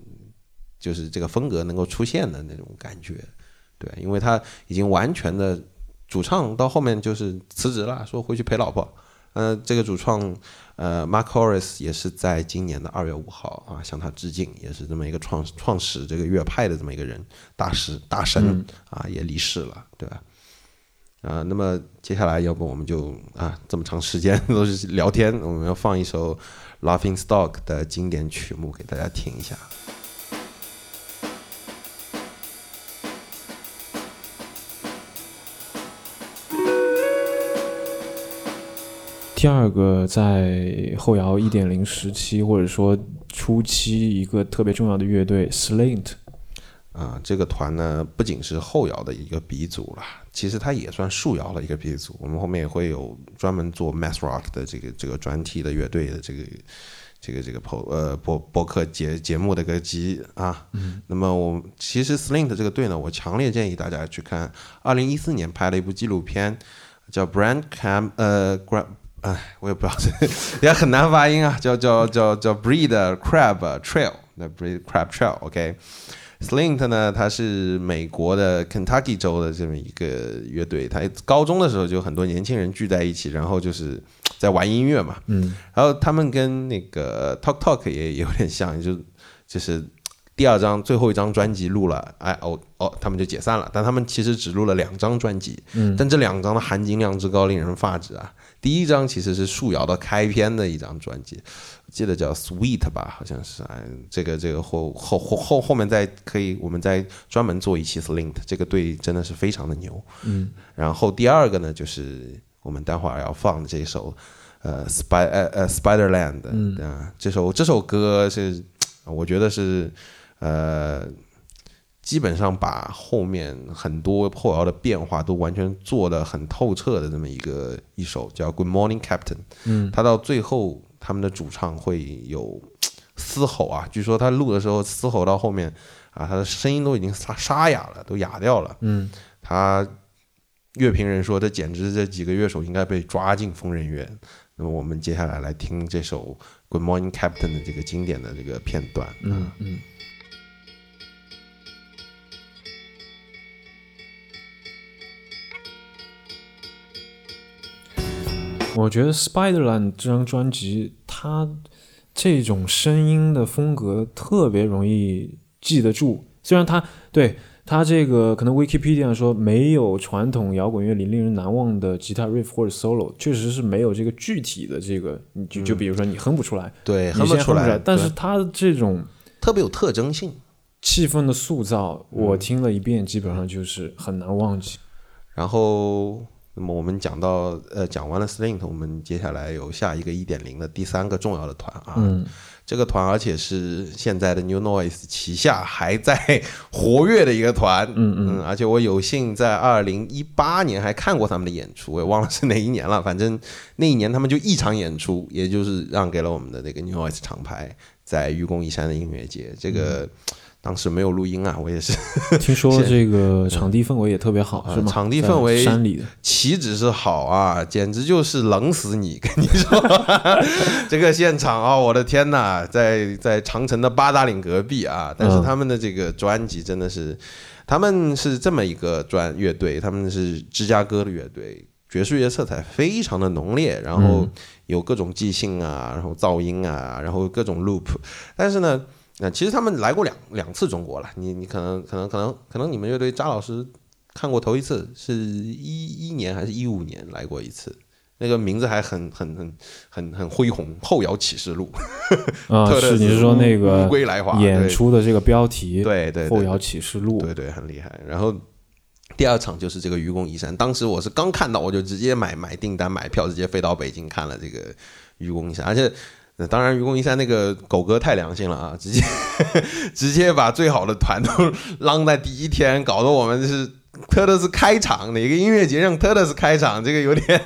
就是这个风格能够出现的那种感觉，对，因为他已经完全的主唱到后面就是辞职了，说回去陪老婆。呃，这个主创呃 Mark Horace 也是在今年的二月五号啊向他致敬，也是这么一个创创始这个乐派的这么一个人大师大神啊也离世了，对吧？啊，那么接下来要不我们就啊这么长时间都是聊天，我们要放一首 Laughing Stock 的经典曲目给大家听一下。第二个在后摇一点零时期或者说初期一个特别重要的乐队 Slint。啊，这个团呢不仅是后摇的一个鼻祖了，其实它也算树摇的一个鼻祖。我们后面也会有专门做 math rock 的这个这个专题的乐队的这个这个这个播呃播播客节节目的个集啊。那么我其实 Slint 这个队呢，我强烈建议大家去看，二零一四年拍了一部纪录片，叫 Brand Cam 呃哎我也不知道这 <laughs> 也很难发音啊，叫叫叫叫 Breed Crab Trail，那 Breed Crab Trail OK。Slint 呢，它是美国的 Kentucky 州的这么一个乐队。它高中的时候就很多年轻人聚在一起，然后就是在玩音乐嘛。嗯。然后他们跟那个 Talk Talk 也有点像，就就是第二张最后一张专辑录了，哎哦哦，他们就解散了。但他们其实只录了两张专辑，嗯。但这两张的含金量之高，令人发指啊！第一张其实是树摇的开篇的一张专辑。记得叫 Sweet 吧，好像是哎，这个这个后后后后后面再可以，我们再专门做一期 Slint，这个队真的是非常的牛。嗯，然后第二个呢，就是我们待会儿要放的这首呃 Spi 呃呃 Spiderland，嗯啊，这首这首歌是我觉得是呃基本上把后面很多后摇的变化都完全做得很透彻的这么一个一首叫 Good Morning Captain，嗯，他到最后。他们的主唱会有嘶吼啊，据说他录的时候嘶吼到后面啊，他的声音都已经沙沙哑了，都哑掉了。嗯，他乐评人说，这简直这几个乐手应该被抓进疯人院。那么我们接下来来听这首《Good Morning Captain》的这个经典的这个片段。嗯嗯。我觉得《Spiderland》这张专辑，它这种声音的风格特别容易记得住。虽然它对它这个可能 Wikipedia 说没有传统摇滚乐里令人难忘的吉他 riff 或者 solo，确实是没有这个具体的这个，你就就比如说你哼不出来，对，哼不出来。但是它这种特别有特征性，气氛的塑造，我听了一遍，基本上就是很难忘记。然后。那么我们讲到呃讲完了 Slint，我们接下来有下一个一点零的第三个重要的团啊，嗯，这个团而且是现在的 New Noise 旗下还在活跃的一个团，嗯嗯，而且我有幸在二零一八年还看过他们的演出，我也忘了是哪一年了，反正那一年他们就一场演出，也就是让给了我们的那个 New Noise 厂牌，在愚公移山的音乐节，这个。当时没有录音啊，我也是 <laughs> 听说这个场地氛围也特别好，是吗？场地氛围山里的岂止是好啊，简直就是冷死你！跟你说，<laughs> 这个现场啊，我的天哪，在在长城的八达岭隔壁啊，但是他们的这个专辑真的是，他们是这么一个专乐队，他们是芝加哥的乐队，爵士乐色彩非常的浓烈，然后有各种即兴啊，然后噪音啊，然后各种 loop，但是呢。那其实他们来过两两次中国了，你你可能可能可能可能你们乐队扎老师看过头一次是一一年还是一五年来过一次，那个名字还很很很很很恢宏，后摇启示录啊，<laughs> 是你是说那个乌龟来华演出的这个标题？对对，后摇启示录，对对，很厉害。然后第二场就是这个愚公移山，当时我是刚看到，我就直接买买订单买票，直接飞到北京看了这个愚公移山，而且。那当然，愚公移山那个狗哥太良心了啊，直接 <laughs> 直接把最好的团都浪在第一天，搞得我们是特特是开场，哪个音乐节让特特是开场，这个有点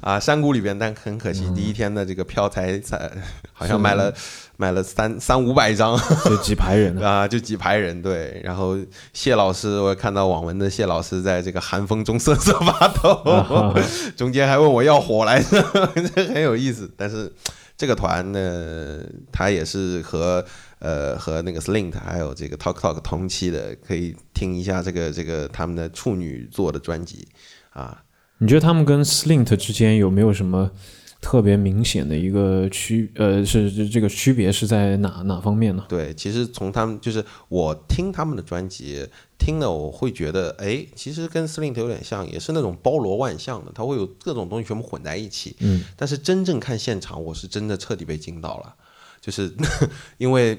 啊山谷里边，但很可惜，第一天的这个票才才好像卖了买了三三五百张，就几排人 <laughs> 啊，就几排人对。然后谢老师，我看到网文的谢老师在这个寒风中瑟瑟发抖，中间还问我要火来着，<laughs> 这很有意思，但是。这个团呢，他也是和呃和那个 Slint 还有这个 Talk Talk 同期的，可以听一下这个这个他们的处女作的专辑啊。你觉得他们跟 Slint 之间有没有什么特别明显的一个区？呃，是是这个区别是在哪哪方面呢？对，其实从他们就是我听他们的专辑，听了我会觉得，哎，其实跟 Slint 有点像，也是那种包罗万象的，它会有各种东西全部混在一起。嗯，但是真正看现场，我是真的彻底被惊到了，就是 <laughs> 因为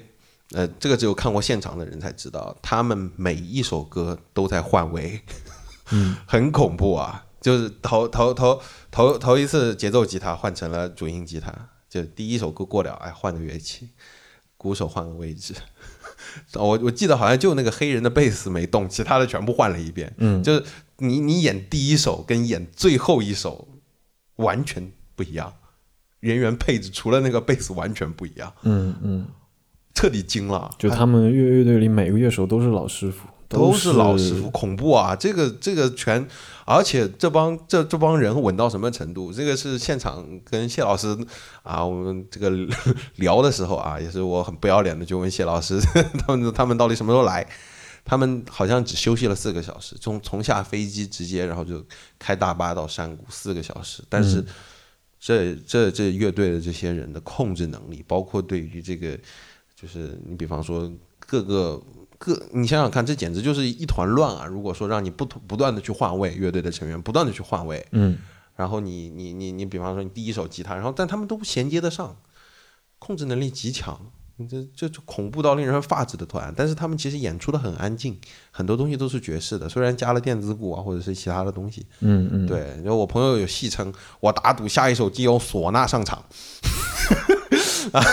呃，这个只有看过现场的人才知道，他们每一首歌都在换位，嗯，<laughs> 很恐怖啊。就是头头头头头一次节奏吉他换成了主音吉他，就第一首歌过了，哎，换个乐器，鼓手换个位置。<laughs> 我我记得好像就那个黑人的贝斯没动，其他的全部换了一遍。嗯，就是你你演第一首跟演最后一首完全不一样，人员配置除了那个贝斯完全不一样，嗯嗯，彻底惊了。就他们乐乐队里每个乐手都是老师傅，都是是老师傅，恐怖啊！这个这个全，而且这帮这这帮人稳到什么程度？这个是现场跟谢老师啊，我们这个 <laughs> 聊的时候啊，也是我很不要脸的就问谢老师，<laughs> 他们他们到底什么时候来？他们好像只休息了四个小时，从从下飞机直接然后就开大巴到山谷四个小时，但是这这这乐队的这些人的控制能力，包括对于这个，就是你比方说各个。各，你想想看，这简直就是一团乱啊！如果说让你不不断的去换位，乐队的成员不断的去换位，嗯，然后你你你你，比方说你第一首吉他，然后但他们都衔接得上，控制能力极强，这这就恐怖到令人发指的团。但是他们其实演出的很安静，很多东西都是爵士的，虽然加了电子鼓啊或者是其他的东西，嗯嗯，对。然后我朋友有戏称，我打赌下一首就由唢呐上场。啊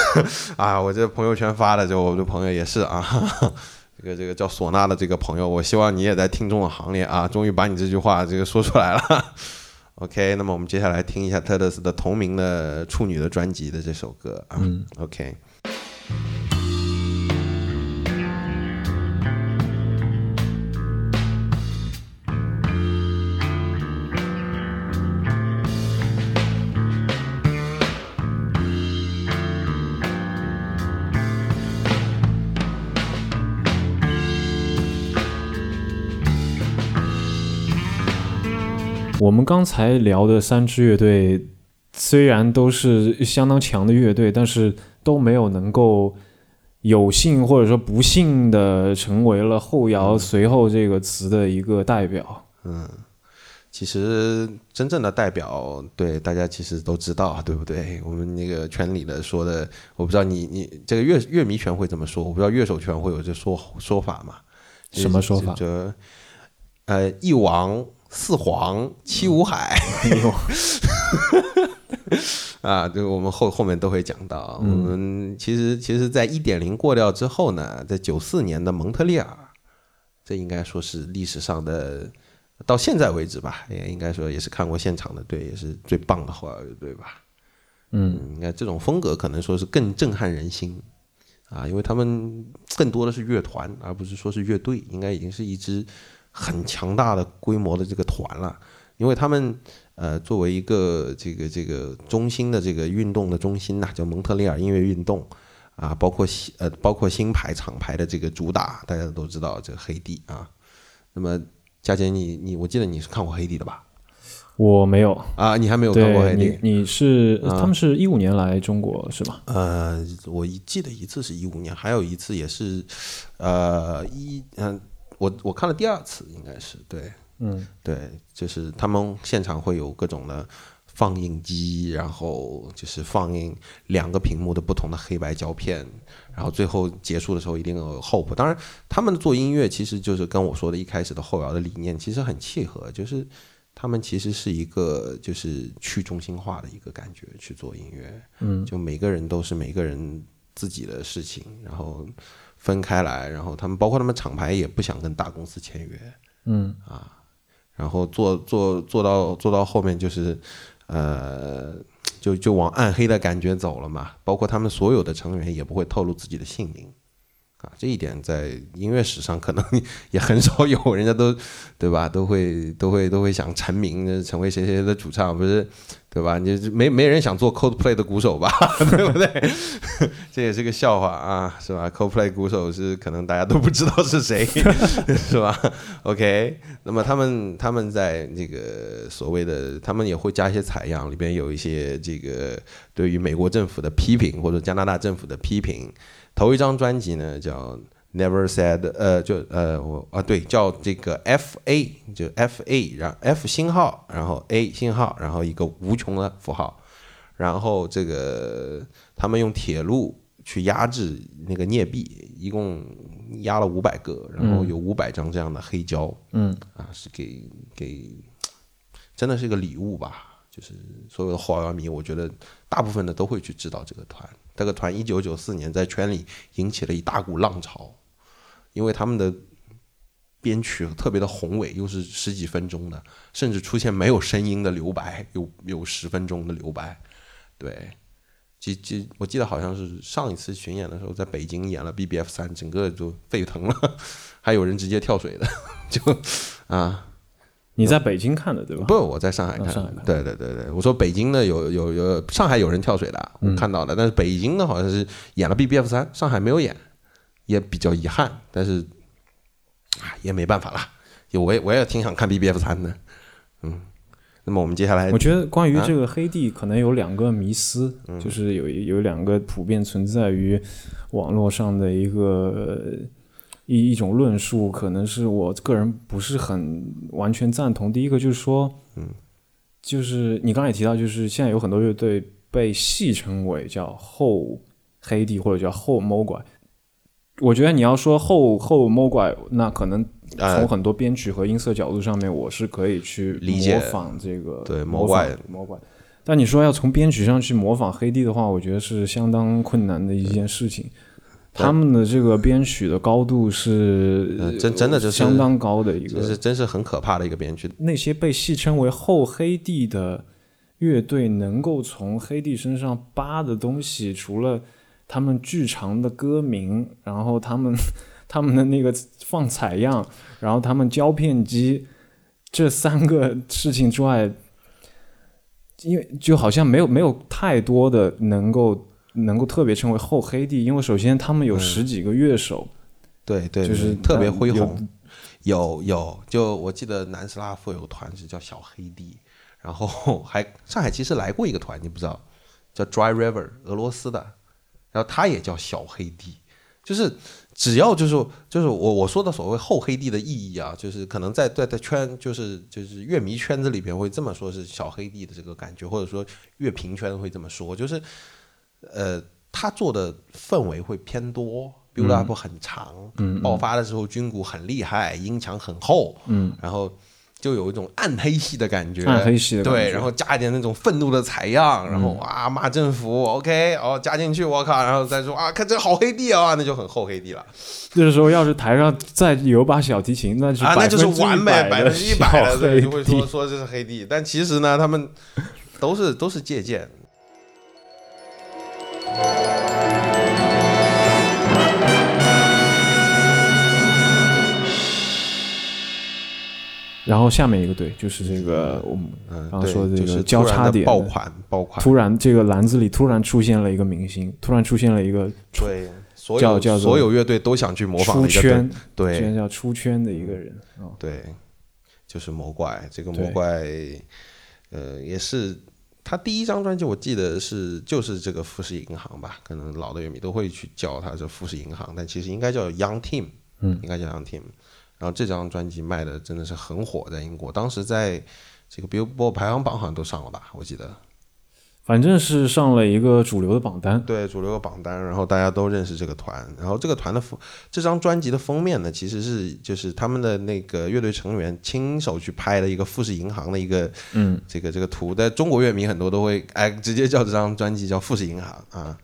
<laughs> 啊！我这朋友圈发的，就我的朋友也是啊。这个这个叫唢呐的这个朋友，我希望你也在听众的行列啊，终于把你这句话这个说出来了。OK，那么我们接下来听一下特勒斯的同名的处女的专辑的这首歌啊。OK。们刚才聊的三支乐队，虽然都是相当强的乐队，但是都没有能够有幸或者说不幸的成为了后摇随后这个词的一个代表。嗯，其实真正的代表，对大家其实都知道，对不对？<laughs> 我们那个圈里的说的，我不知道你你这个乐乐迷圈会怎么说，我不知道乐手圈会有这说说法吗？什么说法？就呃，一王。四皇七五海，<laughs> 啊，这个我们后后面都会讲到。我们其实其实，在一点零过掉之后呢，在九四年的蒙特利尔，这应该说是历史上的，到现在为止吧，也应该说也是看过现场的队，也是最棒的后摇乐队吧。嗯，应该这种风格可能说是更震撼人心啊，因为他们更多的是乐团，而不是说是乐队，应该已经是一支。很强大的规模的这个团了，因为他们呃作为一个这个这个中心的这个运动的中心呐，叫蒙特利尔音乐运动啊，包括新呃包括新牌厂牌的这个主打，大家都知道这个黑帝啊。那么佳姐，你你我记得你是看过黑帝的吧？我没有啊，你还没有看过黑帝？你是他们是一五年来中国是吗？呃，我一记得一次是一五年，还有一次也是呃一嗯。我我看了第二次，应该是对，嗯，对，就是他们现场会有各种的放映机，然后就是放映两个屏幕的不同的黑白胶片，然后最后结束的时候一定有 hope。当然，他们做音乐其实就是跟我说的一开始的后摇的理念其实很契合，就是他们其实是一个就是去中心化的一个感觉去做音乐，嗯，就每个人都是每个人自己的事情，然后。分开来，然后他们包括他们厂牌也不想跟大公司签约，嗯啊，然后做做做到做到后面就是，呃，就就往暗黑的感觉走了嘛。包括他们所有的成员也不会透露自己的姓名，啊，这一点在音乐史上可能也很少有，人家都对吧？都会都会都会想成名，成为谁谁的主唱，不是？对吧？你没没人想做 Coldplay 的鼓手吧，<laughs> 对不对？<laughs> 这也是个笑话啊，是吧？Coldplay 鼓手是可能大家都不知道是谁，<laughs> 是吧？OK，那么他们他们在这个所谓的，他们也会加一些采样，里边有一些这个对于美国政府的批评或者加拿大政府的批评。头一张专辑呢叫。Never said，呃，就呃，我啊，对，叫这个 F A，就 F A，然后 F 星号，然后 A 星号，然后一个无穷的符号，然后这个他们用铁路去压制那个镍币，一共压了五百个，然后有五百张这样的黑胶，嗯，啊，是给给，真的是一个礼物吧，就是所有的华摇迷，我觉得大部分的都会去知道这个团，这个团一九九四年在圈里引起了一大股浪潮。因为他们的编曲特别的宏伟，又是十几分钟的，甚至出现没有声音的留白，有有十分钟的留白。对，记记，我记得好像是上一次巡演的时候，在北京演了 B B F 三，整个就沸腾了，<laughs> 还有人直接跳水的，就啊，你在北京看的对吧？不，我在上海看。对对对对，我说北京的有有有，上海有人跳水的，我看到的，但是北京的好像是演了 B B F 三，上海没有演。也比较遗憾，但是啊，也没办法了。我也我也挺想看 B B F 三的，嗯。那么我们接下来，我觉得关于这个黑帝可能有两个迷思，就是有有两个普遍存在于网络上的一个一一种论述，可能是我个人不是很完全赞同。第一个就是说，嗯，就是你刚才也提到，就是现在有很多乐队被戏称为叫后黑帝或者叫后猫拐。我觉得你要说后后魔拐，那可能从很多编曲和音色角度上面，我是可以去模仿这个对魔拐魔拐。但你说要从编曲上去模仿黑帝的话，我觉得是相当困难的一件事情。他们的这个编曲的高度是真真的就是相当高的一个，是真是很可怕的一个编曲。那些被戏称为后黑帝的乐队，能够从黑帝身上扒的东西，除了。他们剧场的歌名，然后他们 <laughs> 他们的那个放采样，然后他们胶片机这三个事情之外，因为就好像没有没有太多的能够能够特别称为后黑帝，因为首先他们有十几个乐手，对对，就是特别恢宏，有有，就我记得南斯拉夫有个团是叫小黑帝，然后还上海其实来过一个团，你不知道叫 Dry River，俄罗斯的。然后他也叫小黑帝，就是只要就是就是我我说的所谓后黑帝的意义啊，就是可能在在在圈就是就是乐迷圈子里边会这么说，是小黑帝的这个感觉，或者说乐评圈会这么说，就是呃他做的氛围会偏多，build up 很长，爆发的时候军鼓很厉害，音墙很厚，嗯，然后。就有一种暗黑系的感觉，暗黑系的对，然后加一点那种愤怒的采样，然后哇骂政府，OK，哦加进去，我靠，然后再说啊，看这好黑地啊，那就很厚黑地了。这个时候要是台上再有把小提琴，那就啊，那就是完美百分之一百的，就会说说这是黑地。但其实呢，他们都是都是借鉴。然后下面一个队就是这个我们刚刚说的这个交叉点爆款爆款，突然这个篮子里突然出现了一个明星，突然出现了一个对，叫叫所有乐队都想去模仿出圈，对，叫出圈的一个人对，就是魔怪。这个魔怪，呃，也是他第一张专辑，我记得是就是这个富士银行吧，可能老的乐迷都会去叫他这富士银行，但其实应该叫 Young Team，嗯，应该叫 Young Team。然后这张专辑卖的真的是很火，在英国，当时在这个 Billboard 排行榜好像都上了吧，我记得，反正是上了一个主流的榜单，对，主流的榜单，然后大家都认识这个团，然后这个团的封，这张专辑的封面呢，其实是就是他们的那个乐队成员亲手去拍的一个富士银行的一个，嗯，这个这个图，在中国乐迷很多都会哎直接叫这张专辑叫富士银行啊。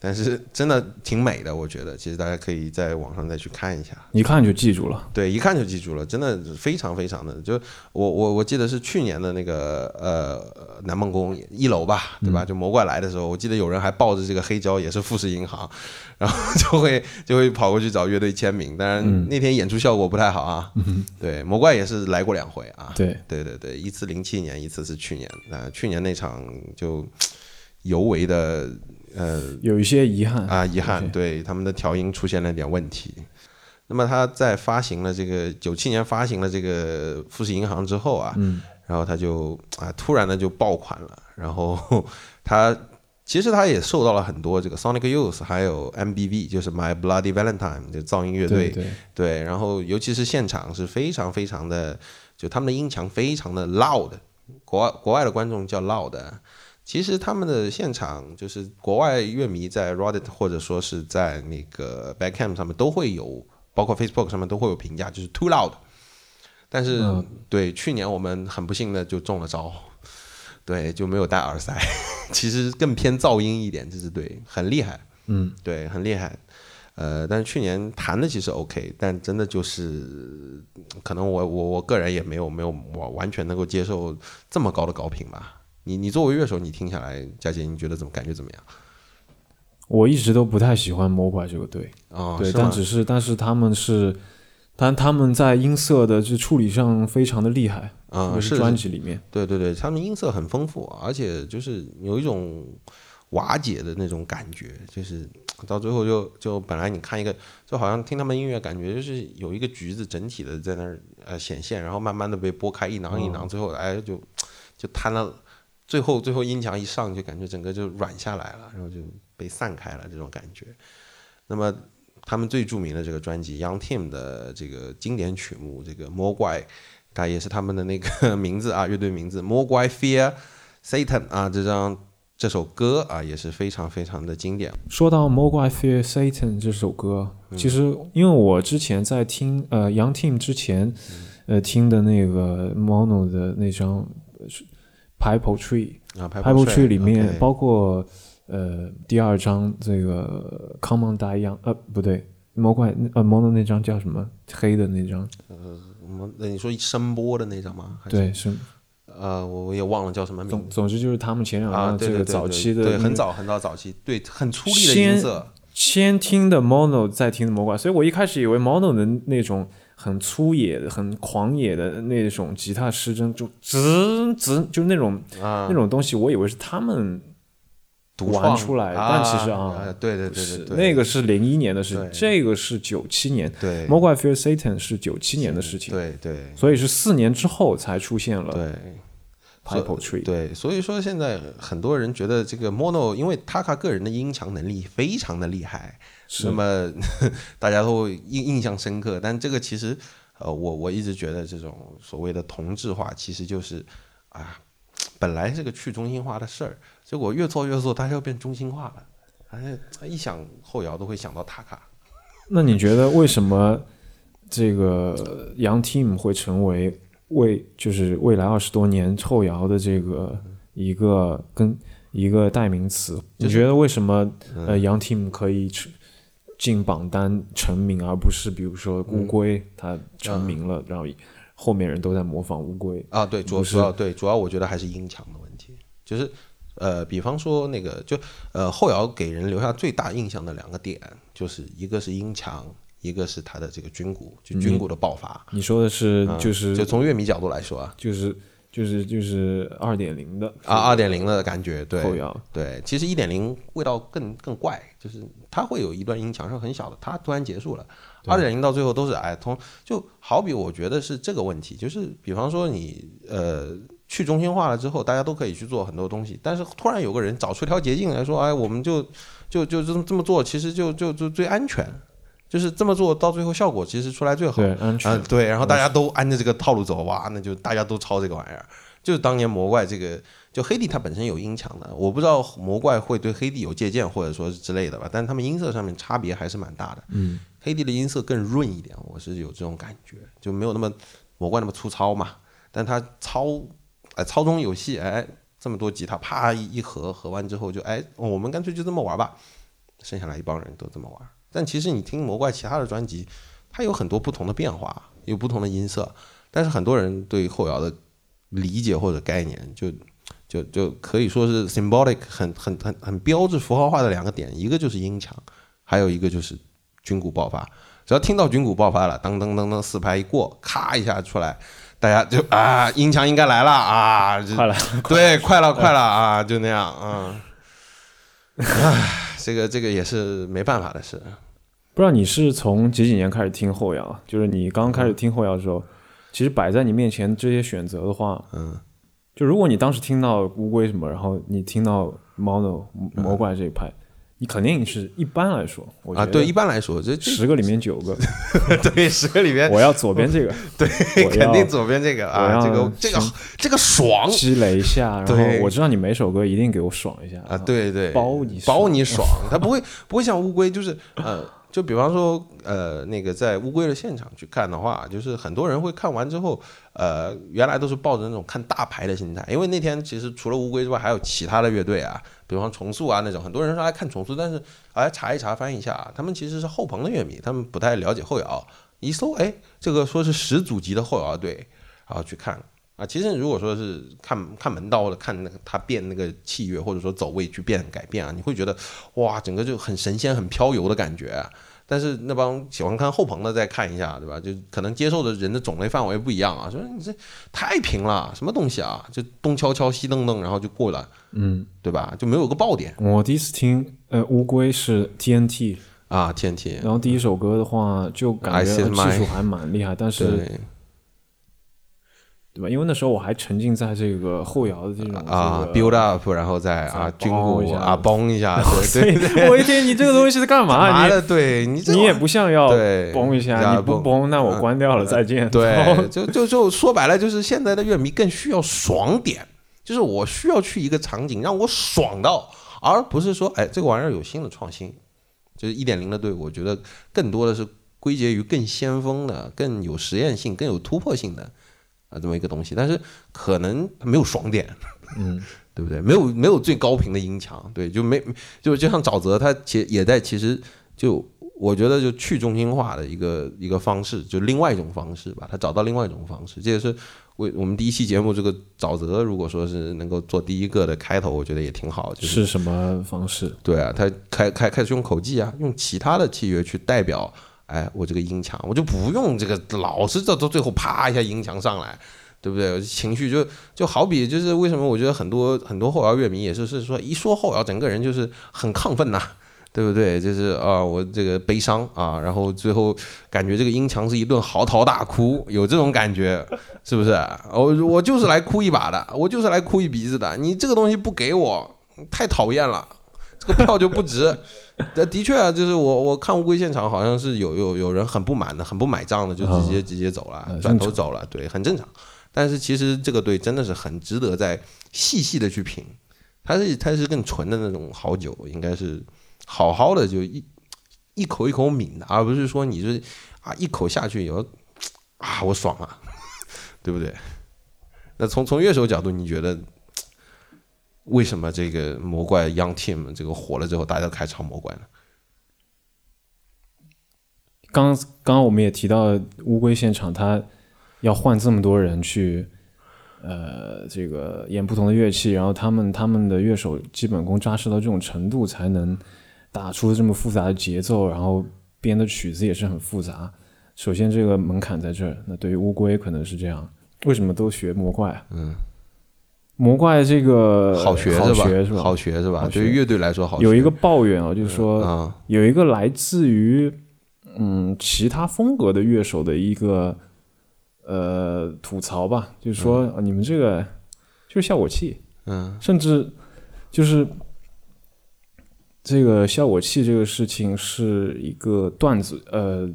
但是真的挺美的，我觉得，其实大家可以在网上再去看一下。一看就记住了。对，一看就记住了，真的非常非常的，就我我我记得是去年的那个呃南梦宫一楼吧，对吧？就魔怪来的时候，我记得有人还抱着这个黑胶，也是富士银行，然后就会 <laughs> 就会跑过去找乐队签名。当然那天演出效果不太好啊。对，魔怪也是来过两回啊。对对对对，一次零七年，一次是去年。那去年那场就尤为的。呃，有一些遗憾啊，遗憾，对他们的调音出现了点问题。那么他在发行了这个九七年发行了这个富士银行之后啊，嗯，然后他就啊突然的就爆款了。然后他其实他也受到了很多这个 Sonic Youth 还有 MBV，就是 My Bloody Valentine 就噪音乐队，对对，然后尤其是现场是非常非常的，就他们的音墙非常的 loud，国外国外的观众叫 loud。其实他们的现场就是国外乐迷在 Reddit 或者说是在那个 Backcam 上面都会有，包括 Facebook 上面都会有评价，就是 too loud。但是对去年我们很不幸的就中了招，对就没有戴耳塞，<laughs> 其实更偏噪音一点，这是对，很厉害，嗯，对，很厉害。呃，但是去年弹的其实 OK，但真的就是可能我我我个人也没有没有完完全能够接受这么高的高频吧。你你作为乐手，你听下来，佳姐，你觉得怎么感觉怎么样？我一直都不太喜欢魔怪这个队啊，对，但只是但是他们是，但他们在音色的这处理上非常的厉害啊，是专辑里面，对对对，他们音色很丰富，而且就是有一种瓦解的那种感觉，就是到最后就就本来你看一个，就好像听他们音乐，感觉就是有一个橘子整体的在那儿呃显现，然后慢慢的被剥开一囊一囊，最后哎就就瘫了。最后，最后音墙一上，就感觉整个就软下来了，然后就被散开了这种感觉。那么，他们最著名的这个专辑《Young Team》的这个经典曲目，这个《魔怪》，它也是他们的那个 <laughs> 名字啊，乐队名字《魔怪 Fear Satan》啊，这张这首歌啊也是非常非常的经典。说到《魔怪 Fear Satan》这首歌，其实因为我之前在听呃《Young Team》之前，呃听的那个 Mono 的那张是。Pipe Tree 啊，Pipe Tree 里面包括呃第二章这个 Come on Die Young 呃不对魔怪呃 Mono 那张叫什么黑的那张呃那你说声波的那张吗？对是呃我我也忘了叫什么名。总总之就是他们前两张这个早期的对很早很早早期对很粗粝的音色，先听的 Mono 再听的魔怪，所以我一开始以为 Mono 的那种。很粗野的、很狂野的那种吉他失真，就直直，就是那种那种东西，我以为是他们玩出来，但其实啊，对对对对，那个是零一年的事情，这个是九七年，对，魔怪 Fear Satan 是九七年的事情，对对，所以是四年之后才出现了，对，Pipe Tree，对，所以说现在很多人觉得这个 Mono，因为 Taka 个人的音墙能力非常的厉害。那么 <laughs> 大家都印印象深刻，但这个其实，呃，我我一直觉得这种所谓的同质化，其实就是啊，本来是个去中心化的事儿，结果越做越做，大家要变中心化了。哎，一想后摇都会想到塔卡。那你觉得为什么这个 Young Team 会成为未就是未来二十多年后摇的这个一个跟一个代名词？你觉得为什么呃 Young Team 可以成？进榜单成名，而不是比如说乌龟，它成名了，然后后面人都在模仿乌龟啊。对，主主要对主要我觉得还是音墙的问题，就是呃，比方说那个就呃后摇给人留下最大印象的两个点，就是一个是音墙，一个是他的这个军鼓，就军鼓的爆发。你说的是就是就从乐迷角度来说啊，就是。就是就是二点零的啊，二点零的感觉，对，后摇，对，其实一点零味道更更怪，就是它会有一段音墙上很小的，它突然结束了，二点零到最后都是哎通，就好比我觉得是这个问题，就是比方说你呃去中心化了之后，大家都可以去做很多东西，但是突然有个人找出一条捷径来说，哎，我们就就就这么这么做，其实就就就最安全。就是这么做到最后效果其实出来最好，对安全，对，然后大家都按着这个套路走，哇，那就大家都抄这个玩意儿。就是当年魔怪这个，就黑帝它本身有音墙的，我不知道魔怪会对黑帝有借鉴或者说是之类的吧，但是他们音色上面差别还是蛮大的。嗯，黑帝的音色更润一点，我是有这种感觉，就没有那么魔怪那么粗糙嘛，但它操，哎，操中有戏，哎，这么多吉他啪一合合完之后就哎，我们干脆就这么玩吧。剩下来一帮人都这么玩。但其实你听魔怪其他的专辑，它有很多不同的变化，有不同的音色，但是很多人对后摇的理解或者概念，就就就可以说是 symbolic 很很很很标志符号化的两个点，一个就是音强，还有一个就是军鼓爆发。只要听到军鼓爆发了，当当当当四拍一过，咔一下出来，大家就啊，音强应该来了啊，快了，对，快了，快了啊，就那样嗯。唉，<laughs> 这个这个也是没办法的事。不知道你是从几几年开始听后摇？就是你刚开始听后摇的时候，其实摆在你面前这些选择的话，嗯，就如果你当时听到乌龟什么，然后你听到 mono 魔怪这一派，你肯定是一般来说，啊，对，一般来说，这这十个里面九个，<laughs> 对十个里面，<laughs> 我要左边这个，<laughs> 对，肯定左边这个啊，这个这个这个爽。积累一下，然对。后我知道你每首歌一定给我爽一下啊，，对对，包你包你爽，他不会不会像乌龟，就是呃，就比方说呃，那个在乌龟的现场去看的话，就是很多人会看完之后，呃，原来都是抱着那种看大牌的心态，因为那天其实除了乌龟之外，还有其他的乐队啊，比方重塑啊那种，很多人说来看重塑，但是哎查一查翻一下，他们其实是后朋的乐迷，他们不太了解后摇，一搜哎，这个说是始祖级的后摇队，然后去看。啊，其实如果说是看看门道或者看那个他变那个器乐，或者说走位去变改变啊，你会觉得哇，整个就很神仙、很飘游的感觉。但是那帮喜欢看后棚的再看一下，对吧？就可能接受的人的种类范围不一样啊，说你这太平了，什么东西啊？就东敲敲西蹬蹬，然后就过了，嗯，对吧？就没有个爆点。我第一次听呃乌龟是 TNT，啊！TNT，然后第一首歌的话就感觉技术还蛮厉害，但是对。对吧？因为那时候我还沉浸在这个后摇的这种啊这个，build up，然后再啊再军包一下鼓啊嘣一下，<laughs> 对所对。以我一听你这个东西是干嘛？<laughs> 你妈的，对你你也不像要对。崩一下，你不崩。崩，那我关掉了，再见。对，<laughs> 就就就说白了，就是现在的乐迷更需要爽点，就是我需要去一个场景让我爽到，而不是说，哎，这个玩意儿有新的创新。就是一点零的队伍，我觉得更多的是归结于更先锋的、更有实验性、更有突破性的啊这么一个东西，但是可能它没有爽点，嗯，<laughs> 对不对？没有没有最高频的音墙，对，就没就就像沼泽，它其也在其实就我觉得就去中心化的一个一个方式，就另外一种方式吧，他找到另外一种方式，这也是为我们第一期节目这个沼泽，如果说是能够做第一个的开头，我觉得也挺好，就是是什么方式？对啊，他开开开始用口技啊，用其他的器乐去代表，哎，我这个音墙，我就不用这个老是到到最后啪一下音墙上来，对不对？情绪就就好比就是为什么我觉得很多很多后摇乐迷也是是说一说后摇，整个人就是很亢奋呐、对不对？就是啊，我这个悲伤啊，然后最后感觉这个音墙是一顿嚎啕大哭，有这种感觉，是不是？我我就是来哭一把的，我就是来哭一鼻子的。你这个东西不给我，太讨厌了，这个票就不值。的，的确啊，就是我我看乌龟现场，好像是有有有人很不满的，很不买账的，就直接直接走了，嗯转头走了，对，很正常。但是其实这个队真的是很值得再细细的去品，它是它是更纯的那种好酒，应该是好好的就一一口一口抿的，而不是说你是啊一口下去以后啊我爽了，<laughs> 对不对？那从从乐手角度，你觉得为什么这个魔怪 Young Team 这个火了之后，大家都开始唱魔怪呢？刚刚我们也提到乌龟现场，他要换这么多人去，呃，这个演不同的乐器，然后他们他们的乐手基本功扎实到这种程度，才能打出这么复杂的节奏，然后编的曲子也是很复杂。首先这个门槛在这儿，那对于乌龟可能是这样，为什么都学魔怪啊？嗯，魔怪这个好学好是吧？学是吧？好学是吧？对于乐队来说好学。有一个抱怨啊，就是说，啊，有一个来自于嗯其他风格的乐手的一个呃吐槽吧，就是说、啊你们这个就是效果器，嗯甚至就是这个效果器这个事情是一个段子，呃，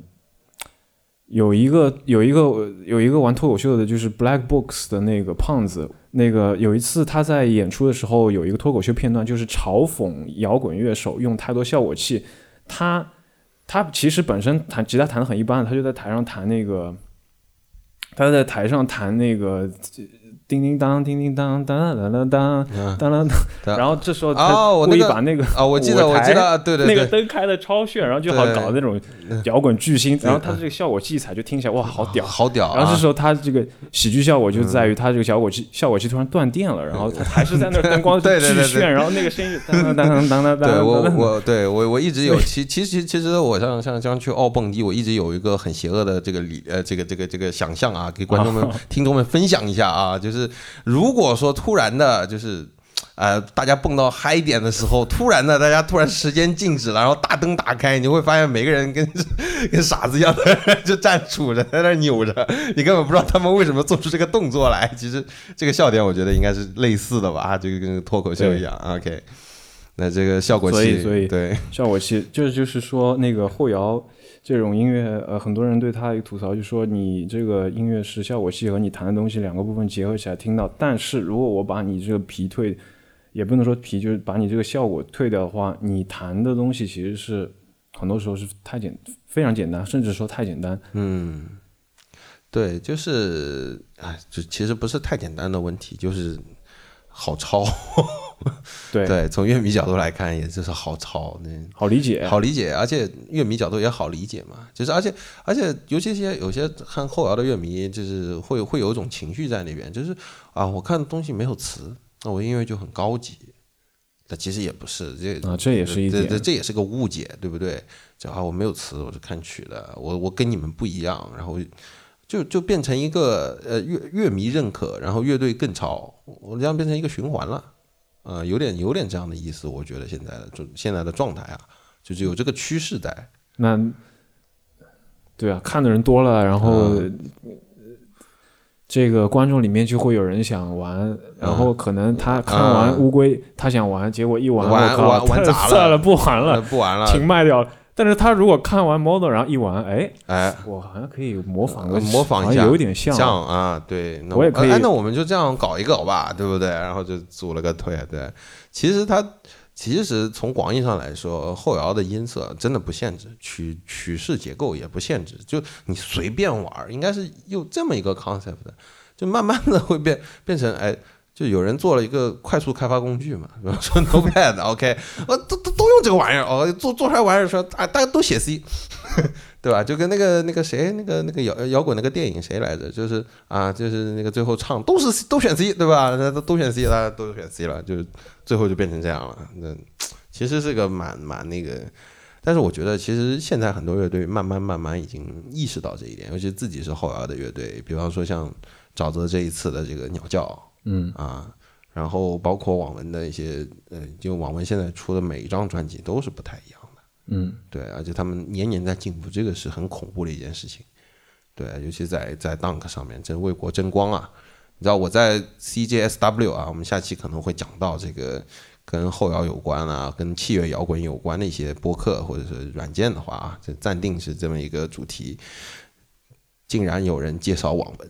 有一个有一个有一个玩脱口秀的，就是 Black Books 的那个胖子，那个有一次他在演出的时候有一个脱口秀片段，就是嘲讽摇滚乐手用太多效果器，他他其实本身弹吉他弹的很一般，他就在台上弹那个。他在台上弹那个叮叮当，叮叮当，当当当当当当当，对然后这时候哦他故意把那个啊，我记得，我记得，对对 <laughs> 那个，灯开的超炫，然后就好搞那种摇滚巨星，然后他这个效果器材就听起来哇好屌。好屌啊！然后这时候他这个喜剧效果就在于他这个效果器效果器突然断电了，然后他还是在那灯光对对对对。巨炫，然后那个声音就当当当当当当，对我我对我我一直有其其实其实我像像像去奥蹦迪，我一直有一个很邪恶的这个理呃这个这个这个想象啊，给观众们、听众们分享一下啊，就是如果说突然的，就是。呃，大家蹦到嗨点的时候，突然的，大家突然时间静止了，然后大灯打开，你会发现每个人跟 <laughs> 跟傻子一样的就站杵着，在那儿扭着，你根本不知道他们为什么做出这个动作来。其实这个笑点，我觉得应该是类似的吧，就跟脱口秀一样。OK，那这个效果器，所以所以对，效果器，就是就是说那个后摇这种音乐，呃，很多人对它一个吐槽，就说你这个音乐是效果器和你弹的东西两个部分结合起来听到，但是如果我把你这个皮退，也不能说皮，就是把你这个效果退掉的话，你弹的东西其实是很多时候是太简非常简单，甚至说太简单。嗯，对，就是，哎，就其实不是太简单的问题，就是好抄。<laughs> 对，对，从乐迷角度来看，也就是好抄，那好理解。好理解，而且乐迷角度也好理解嘛。就是而且而且，尤其一些有些看后摇的乐迷，就是会会有一种情绪在那边，就是啊，我看东西没有词，那我音乐就很高级。那其实也不是，这啊，这也是一点。这这这也是个误解，对不对？就啊，我没有词，我是看曲的，我我跟你们不一样，然后就就变成一个呃乐乐迷认可，然后乐队更潮，我这样变成一个循环了，呃，有点有点这样的意思，我觉得现在的就现在的状态啊，就是有这个趋势在。那对啊，看的人多了，然后。嗯这个观众里面就会有人想玩，然后可能他看完乌龟，他想玩，结果一玩，玩我靠，玩 <laughs> 玩砸了算了，不玩了，不玩了，停卖掉了。但是他如果看完 model，然后一玩，哎哎，我好像可以模仿个，模仿一下，有点像像啊，对，那我也可以哎，那我们就这样搞一个吧，对不对？然后就组了个队，对。其实它其实从广义上来说，后摇的音色真的不限制，曲曲式结构也不限制，就你随便玩，应该是有这么一个 concept 的，就慢慢的会变变成哎。就有人做了一个快速开发工具嘛，比 <laughs> 方说 Notepad，OK，呃，都都都用这个玩意儿哦，做做出来玩意儿说啊，大家都写 C，<laughs> 对吧？就跟那个那个谁，那个那个摇摇滚那个电影谁来着？就是啊，就是那个最后唱都是都选 C，对吧？那都都选 C，大家都选 C 了，就最后就变成这样了。那其实是个蛮蛮那个，但是我觉得其实现在很多乐队慢慢慢慢已经意识到这一点，尤其自己是后摇的乐队，比方说像沼泽这一次的这个鸟叫。嗯啊，然后包括网文的一些，呃，就网文现在出的每一张专辑都是不太一样的，嗯，对，而且他们年年在进步，这个是很恐怖的一件事情，对，尤其在在 Dunk 上面，这为国争光啊！你知道我在 CJSW 啊，我们下期可能会讲到这个跟后摇有关啊，跟器乐摇滚有关的一些播客或者是软件的话啊，这暂定是这么一个主题，竟然有人介绍网文。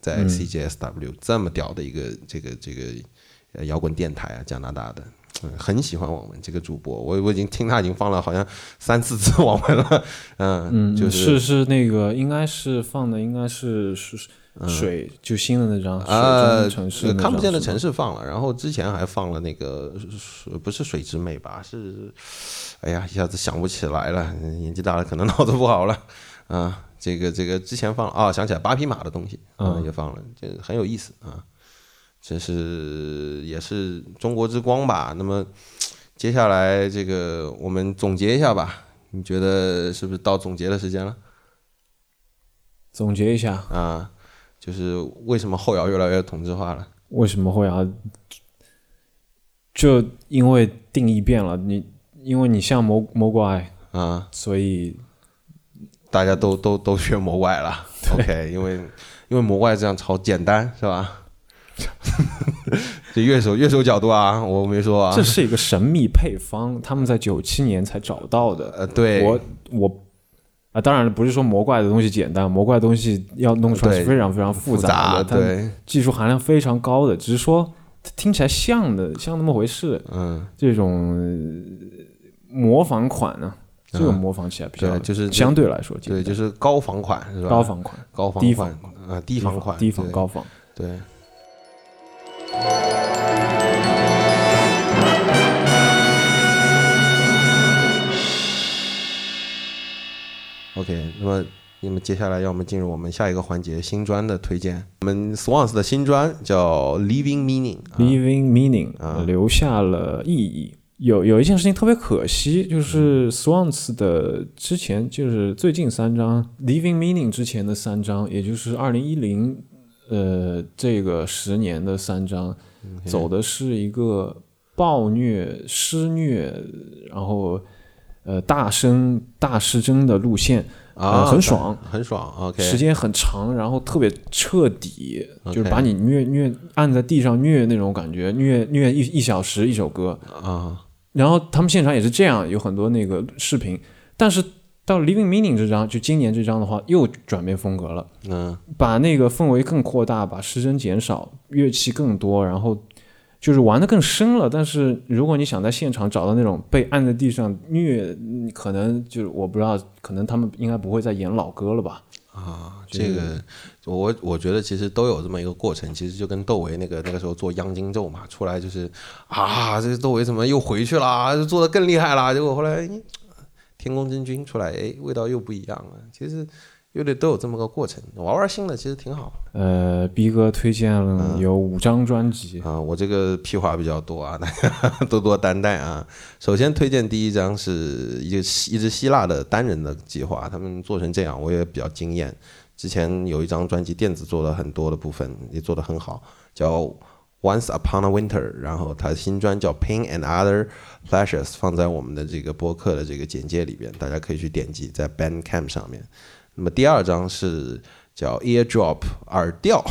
在 CJSW 这么屌的一个这个这个摇滚电台啊，加拿大的，嗯，很喜欢网文这个主播，我我已经听他已经放了好像三四次网文了，嗯嗯，就是是那个应该是放的应该是是水就新的那张啊，城市看不见的城市放了，然后之前还放了那个不是水之美吧？是，哎呀，一下子想不起来了，年纪大了可能脑子不好了，啊。这个这个之前放啊，想起来八匹马的东西，嗯，也放了，这很有意思啊。这是也是中国之光吧？那么接下来这个我们总结一下吧，你觉得是不是到总结的时间了？总结一下啊，就是为什么后摇越来越同质化了？为什么后摇？就因为定义变了，你因为你像魔魔怪啊，所以。大家都都都学魔怪了，<laughs> OK，因为因为魔怪这样超简单是吧？<laughs> 这乐手乐手角度啊，我没说啊。这是一个神秘配方，他们在九七年才找到的。呃，对，我我啊，当然不是说魔怪的东西简单，魔怪的东西要弄出来是非常非常复杂的，对，技术含量非常高的，只是说听起来像的像那么回事。嗯，这种模仿款呢？这个模仿起来比较，就是相对来说，对，就是高仿款是吧？高仿款，高仿低仿啊，低仿款，低仿高仿，对。OK，那么那么接下来要我们进入我们下一个环节新专的推荐。我们 Swans 的新专叫 Living Meaning，啊 Leaving meaning，、啊留下了意义。有有一件事情特别可惜，就是 Swans 的之前就是最近三张 Leaving meaning 之前的三张，也就是二零一零呃这个十年的三张，走的是一个暴虐、施虐，然后呃大声大失真的路线，啊，呃很爽，很爽。OK，时间很长，然后特别彻底就是把你虐虐按在地上虐那种感觉，虐虐一一小时一首歌。啊，然后他们现场也是这样，有很多那个视频。但是到 Living Meaning 这张，就今年这张的话，又转变风格了，嗯把那个氛围更扩大，把失真减少，乐器更多，然后就是玩的更深了。但是如果你想在现场找到那种被按在地上虐，嗯可能就是我不知道，可能他们应该不会再演老歌了吧。啊，这个我我觉得其实都有这么一个过程，其实就跟窦唯那个那个时候做央金咒嘛，出来就是啊，这个窦唯怎么又回去了，就做的更厉害了，结果后来天宫真君出来，哎，味道又不一样了。其实乐队都有这么个过程，玩玩新的其实挺好。呃逼哥推荐了有五张专辑，啊，我这个屁话比较多啊，大家 <laughs> 多多担待啊。首先推荐第一张是一个希一支希腊的单人的计划，他们做成这样，我也比较惊艳。之前有一张专辑，电子做了很多的部分，也做得很好，叫 Once Upon a Winter，然后他新专叫 Pain and Other Pleasures，放在我们的这个播客的这个简介里边，大家可以去点击在 Bandcamp 上面。那么第二张是叫 Eardrop 耳调，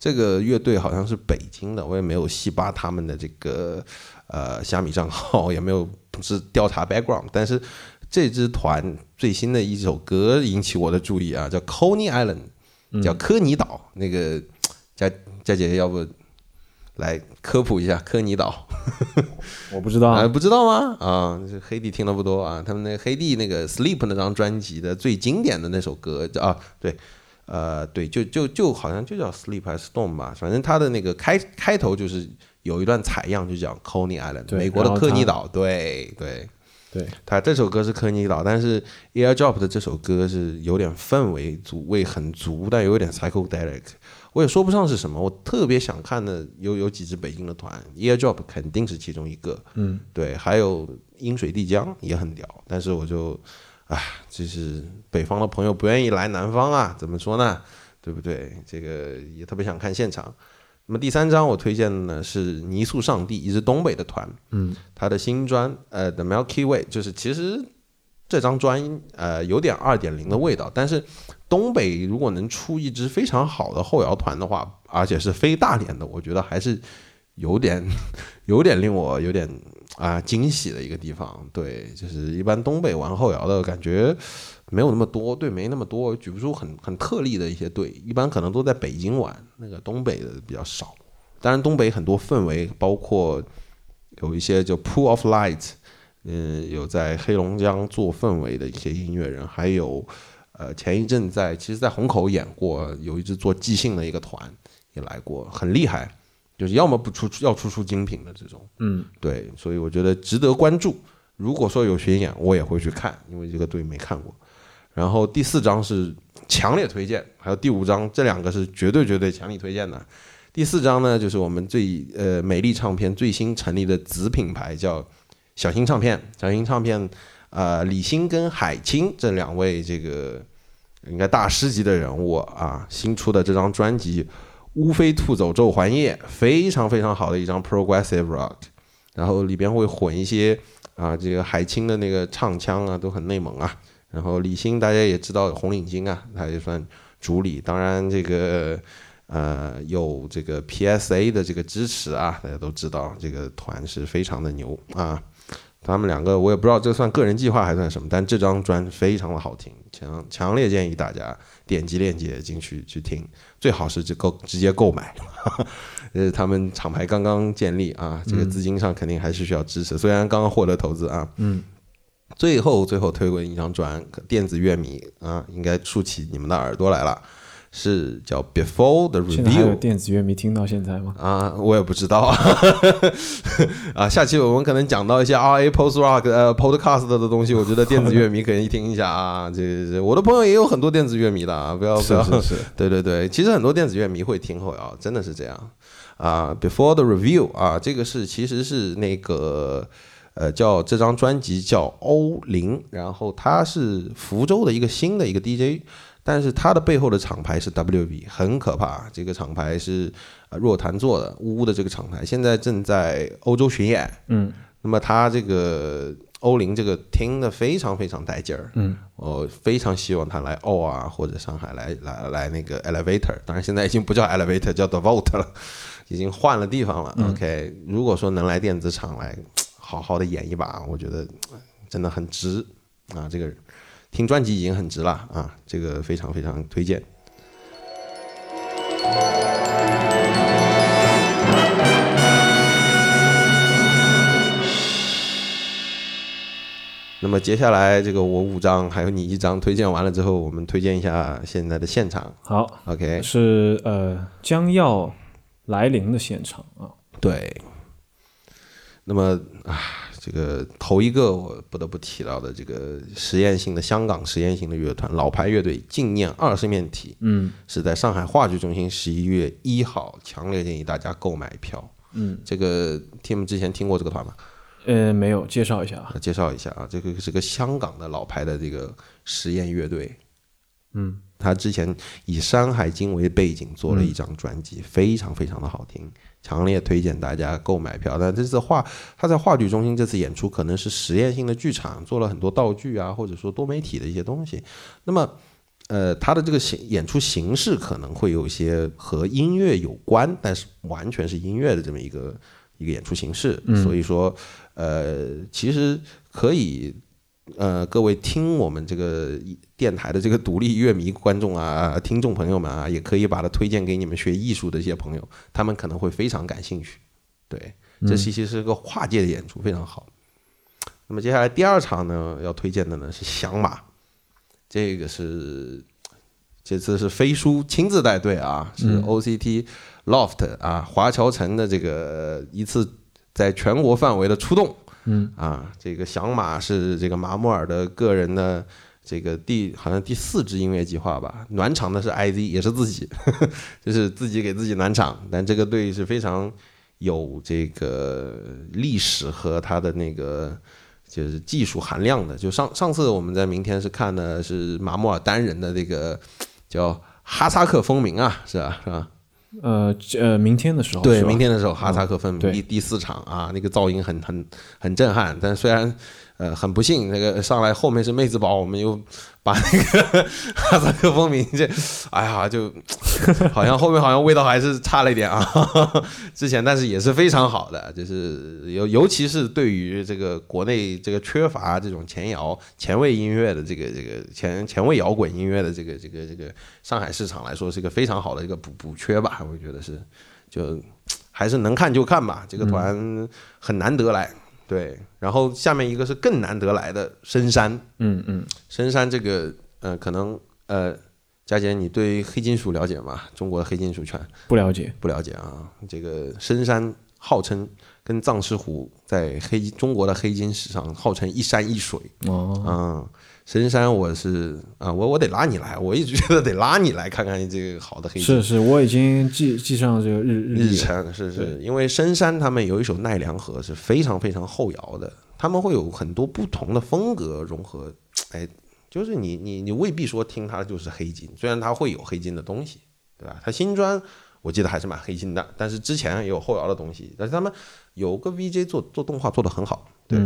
这个乐队好像是北京的，我也没有细扒他们的这个呃虾米账号，<laughs> 也没有不是调查 background，但是这支团最新的一首歌引起我的注意啊，叫 Coney Island，叫科尼岛。那个佳佳姐要不来科普一下科尼岛？<laughs> 我不知道啊，不知道吗？啊，这黑弟听的不多啊。他们那个黑弟那个 Sleep 那张专辑的最经典的那首歌叫啊，对，呃，对，就就就好像就叫 Sleep 还是 Storm 吧，反正他的那个开开头就是有一段采样，就讲 Coney Island，美国的科尼岛。对对，对，他这首歌是科尼岛，但是 Airdrop 的这首歌是有点氛围足味很足，但有点 psychedelic。我也说不上是什么，我特别想看的有有几支北京的团，Airdrop 肯定是其中一个，嗯，对，还有阴水丽江也很屌，但是我就，唉，就是北方的朋友不愿意来南方啊，怎么说呢？对不对？这个也特别想看现场。那么第三张我推荐的呢是泥塑上帝，一支东北的团，嗯，他的新专呃 The Milky Way，就是其实这张专呃有点二点零的味道，但是东北如果能出一支非常好的后摇团的话，而且是非大连的，我觉得还是有点 <laughs> 有点令我有点啊惊喜的一个地方。对，就是一般东北玩后摇的感觉没有那么多，对，没那么多，举不出很很特例的一些队，一般可能都在北京玩，那个东北的比较少。当然，东北很多氛围，包括有一些叫 Pool of Light，嗯，有在黑龙江做氛围的一些音乐人，还有呃前一阵在其实，在虹口演过，有一支做即兴的一个团也来过，很厉害，就是要么不出要出出精品的这种，嗯，对，所以我觉得值得关注。如果说有巡演，我也会去看，因为这个队没看过。然后第四张是强烈推荐，还有第五张，这两个是绝对绝对强力推荐的。第四张呢，就是我们最呃美丽唱片最新成立的子品牌，叫小新唱片。小新唱片，呃，李欣跟海清这两位这个应该大师级的人物啊，新出的这张专辑《乌飞兔走昼环夜》，非常非常好的一张 progressive rock，然后里边会混一些啊，这个海清的那个唱腔啊，都很内蒙啊。然后李欣大家也知道红领巾啊，他也算主理。当然这个呃有这个 PSA 的这个支持啊，大家都知道这个团是非常的牛啊。他们两个我也不知道这算个人计划还算什么，但这张专非常的好听，强强烈建议大家点击链接进去去听，最好是直购直接购买。<laughs> 呃，他们厂牌刚刚建立啊，这个资金上肯定还是需要支持，虽然刚刚获得投资啊，嗯。最后，最后推过一张专，电子乐迷啊，应该竖起你们的耳朵来了。是叫 Before the 现在还有 Review。电子乐迷听到现在吗？啊，我也不知道啊。<laughs> 啊下期我们可能讲到一些 R A Post Rock 呃 Podcast 的东西，我觉得电子乐迷可以听一下啊。<laughs> 这这我的朋友也有很多电子乐迷的啊，不要不要。是 <laughs> 是，对对对，其实很多电子乐迷会听后摇，真的是这样啊。Before the Review 啊，这个是其实是那个呃叫这张专辑叫欧林，然后他是福州的一个新的一个 DJ。但是他的背后的厂牌是 WB，很可怕。这个厂牌是呃若弹做的，呜呜的这个厂牌，现在正在欧洲巡演。嗯，那么他这个欧林这个听的非常非常带劲儿。嗯，我非常希望他来欧啊或者上海来来来那个 Elevator，当然现在已经不叫 Elevator，叫 The Vault 了，<laughs> 已经换了地方了。OK，如果说能来电子厂来好好的演一把，我觉得真的很值啊！这个。听专辑已经很值了啊，这个非常非常推荐。那么接下来这个我五张，还有你一张推荐完了之后，我们推荐一下现在的现场。好，OK，是呃将要来临的现场啊。对。那么啊。这个头一个我不得不提到的这个实验性的香港实验性的乐团老牌乐队镜念二十面体，嗯，是在上海话剧中心十一月一号，强烈建议大家购买票。嗯，这个 Tim 之前听过这个团吗？呃，没有，介绍一下。介绍一下啊，这个是个香港的老牌的这个实验乐队。嗯，他之前以《山海经》为背景做了一张专辑，非常非常的好听。强烈推荐大家购买票。但这次话他在话剧中心这次演出可能是实验性的剧场，做了很多道具啊，或者说多媒体的一些东西。那么，呃，他的这个形演出形式可能会有一些和音乐有关，但是完全是音乐的这么一个一个演出形式。所以说，呃，其实可以。呃，各位听我们这个电台的这个独立乐迷观众啊、听众朋友们啊，也可以把它推荐给你们学艺术的一些朋友，他们可能会非常感兴趣。对，这其实是个跨界的演出，非常好。那么接下来第二场呢，要推荐的呢是响马，这个是这次是飞书亲自带队啊，是 OCT Loft 啊华侨城的这个一次在全国范围的出动。嗯啊，这个响马是这个马穆尔的个人的这个第好像第四支音乐计划吧，暖场的是 IZ，也是自己呵呵，<laughs> 就是自己给自己暖场。但这个队是非常有这个历史和他的那个就是技术含量的。就上上次我们在明天是看的是马穆尔单人的这个叫哈萨克风鸣啊，是吧？是吧？呃呃，明天的时候，对，明天的时候，哈萨克分明第第四场啊，那个噪音很很很震撼，但虽然。呃，很不幸，那个上来后面是妹子宝，我们又把那个哈萨克风鸣这，哎呀，就好像后面好像味道还是差了一点啊。<laughs> 之前但是也是非常好的，就是尤尤其是对于这个国内这个缺乏这种前摇前卫音乐的这个这个前前卫摇滚音乐的这个这个这个上海市场来说，是一个非常好的一个补补缺吧。我觉得是，就还是能看就看吧。这个团很难得来。对，然后下面一个是更难得来的深山，嗯嗯，深山这个，呃，可能呃，佳姐你对黑金属了解吗？中国的黑金属圈不了解，不了解啊。这个深山号称跟藏狮湖在黑中国的黑金史上号称一山一水，哦，嗯。深山，我是啊，我我得拉你来，我一直觉得得拉你来看看这个好的黑。是是，我已经记记上这个日日程，是是，因为深山他们有一首奈良河是非常非常后摇的，他们会有很多不同的风格融合，<tsk> 哎，就是你你你未必说听它就是黑金，虽然它会有黑金的东西，对吧？它新专我记得还是蛮黑金的，但是之前也有后摇的东西，但是他们有个 VJ 做做动画做的很好，对，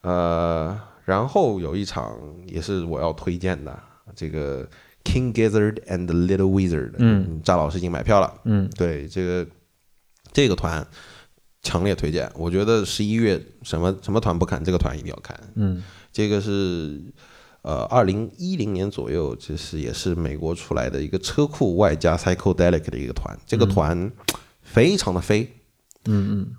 呃。然后有一场也是我要推荐的，这个 King Gizzard and Little Wizard，嗯，张老师已经买票了，嗯，对，这个这个团强烈推荐，我觉得十一月什么什么团不看，这个团一定要看，嗯，这个是呃二零一零年左右，就是也是美国出来的一个车库外加 Psychedelic 的一个团，这个团非常的飞，嗯嗯。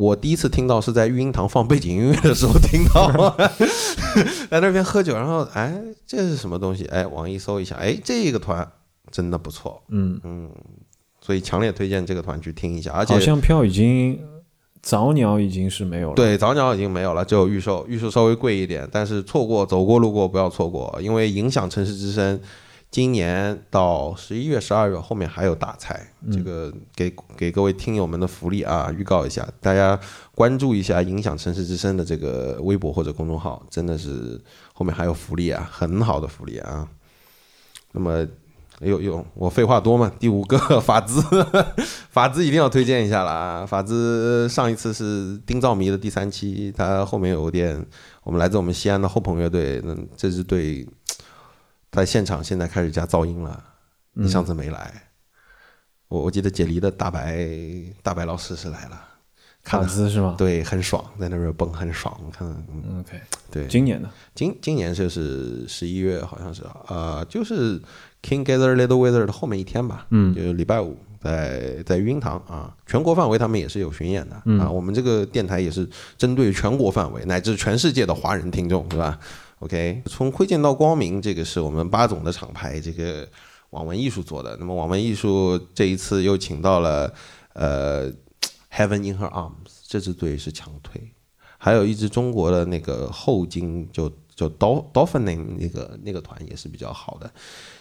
我第一次听到是在育婴堂放背景音乐的时候听到，<laughs> 在那边喝酒，然后哎，这是什么东西？哎，网易搜一下，哎，这个团真的不错，嗯嗯，所以强烈推荐这个团去听一下。而且好像票已经早鸟已经是没有了。，对早鸟已经没有了，只有预售，预售稍微贵一点，但是错过走过路过不要错过，因为影响城市之声。今年到十一月、十二月后面还有大菜，这个给给各位听友们的福利啊，预告一下，大家关注一下影响城市之声的这个微博或者公众号，真的是后面还有福利啊，很好的福利啊。那么，哎呦呦，我废话多嘛？第五个 <laughs> 法兹，<laughs> 法兹一定要推荐一下了啊！法兹上一次是丁兆迷的第三期，他后面有点我们来自我们西安的后朋乐队，那这支队在现场现在开始加噪音了，你上次没来，我我记得解离的大白大白老师是来了，卡了兹是吗？对很爽，在那边蹦很爽，看嗯，OK，对，今年的今今年就是十一月，好像是呃，就是 King Gather Little Weather 的后面一天吧，嗯。就是礼拜五在在育婴堂啊，全国范围他们也是有巡演的、嗯。啊，我们这个电台也是针对全国范围乃至全世界的华人听众，对吧？OK，从窥见到光明，这个是我们八总的厂牌，这个网文艺术做的。那么网文艺术这一次又请到了呃 Heaven in Her Arms 这支队是强推，还有一支中国的那个后金就就 Dol Dolphin 那个那个团也是比较好的。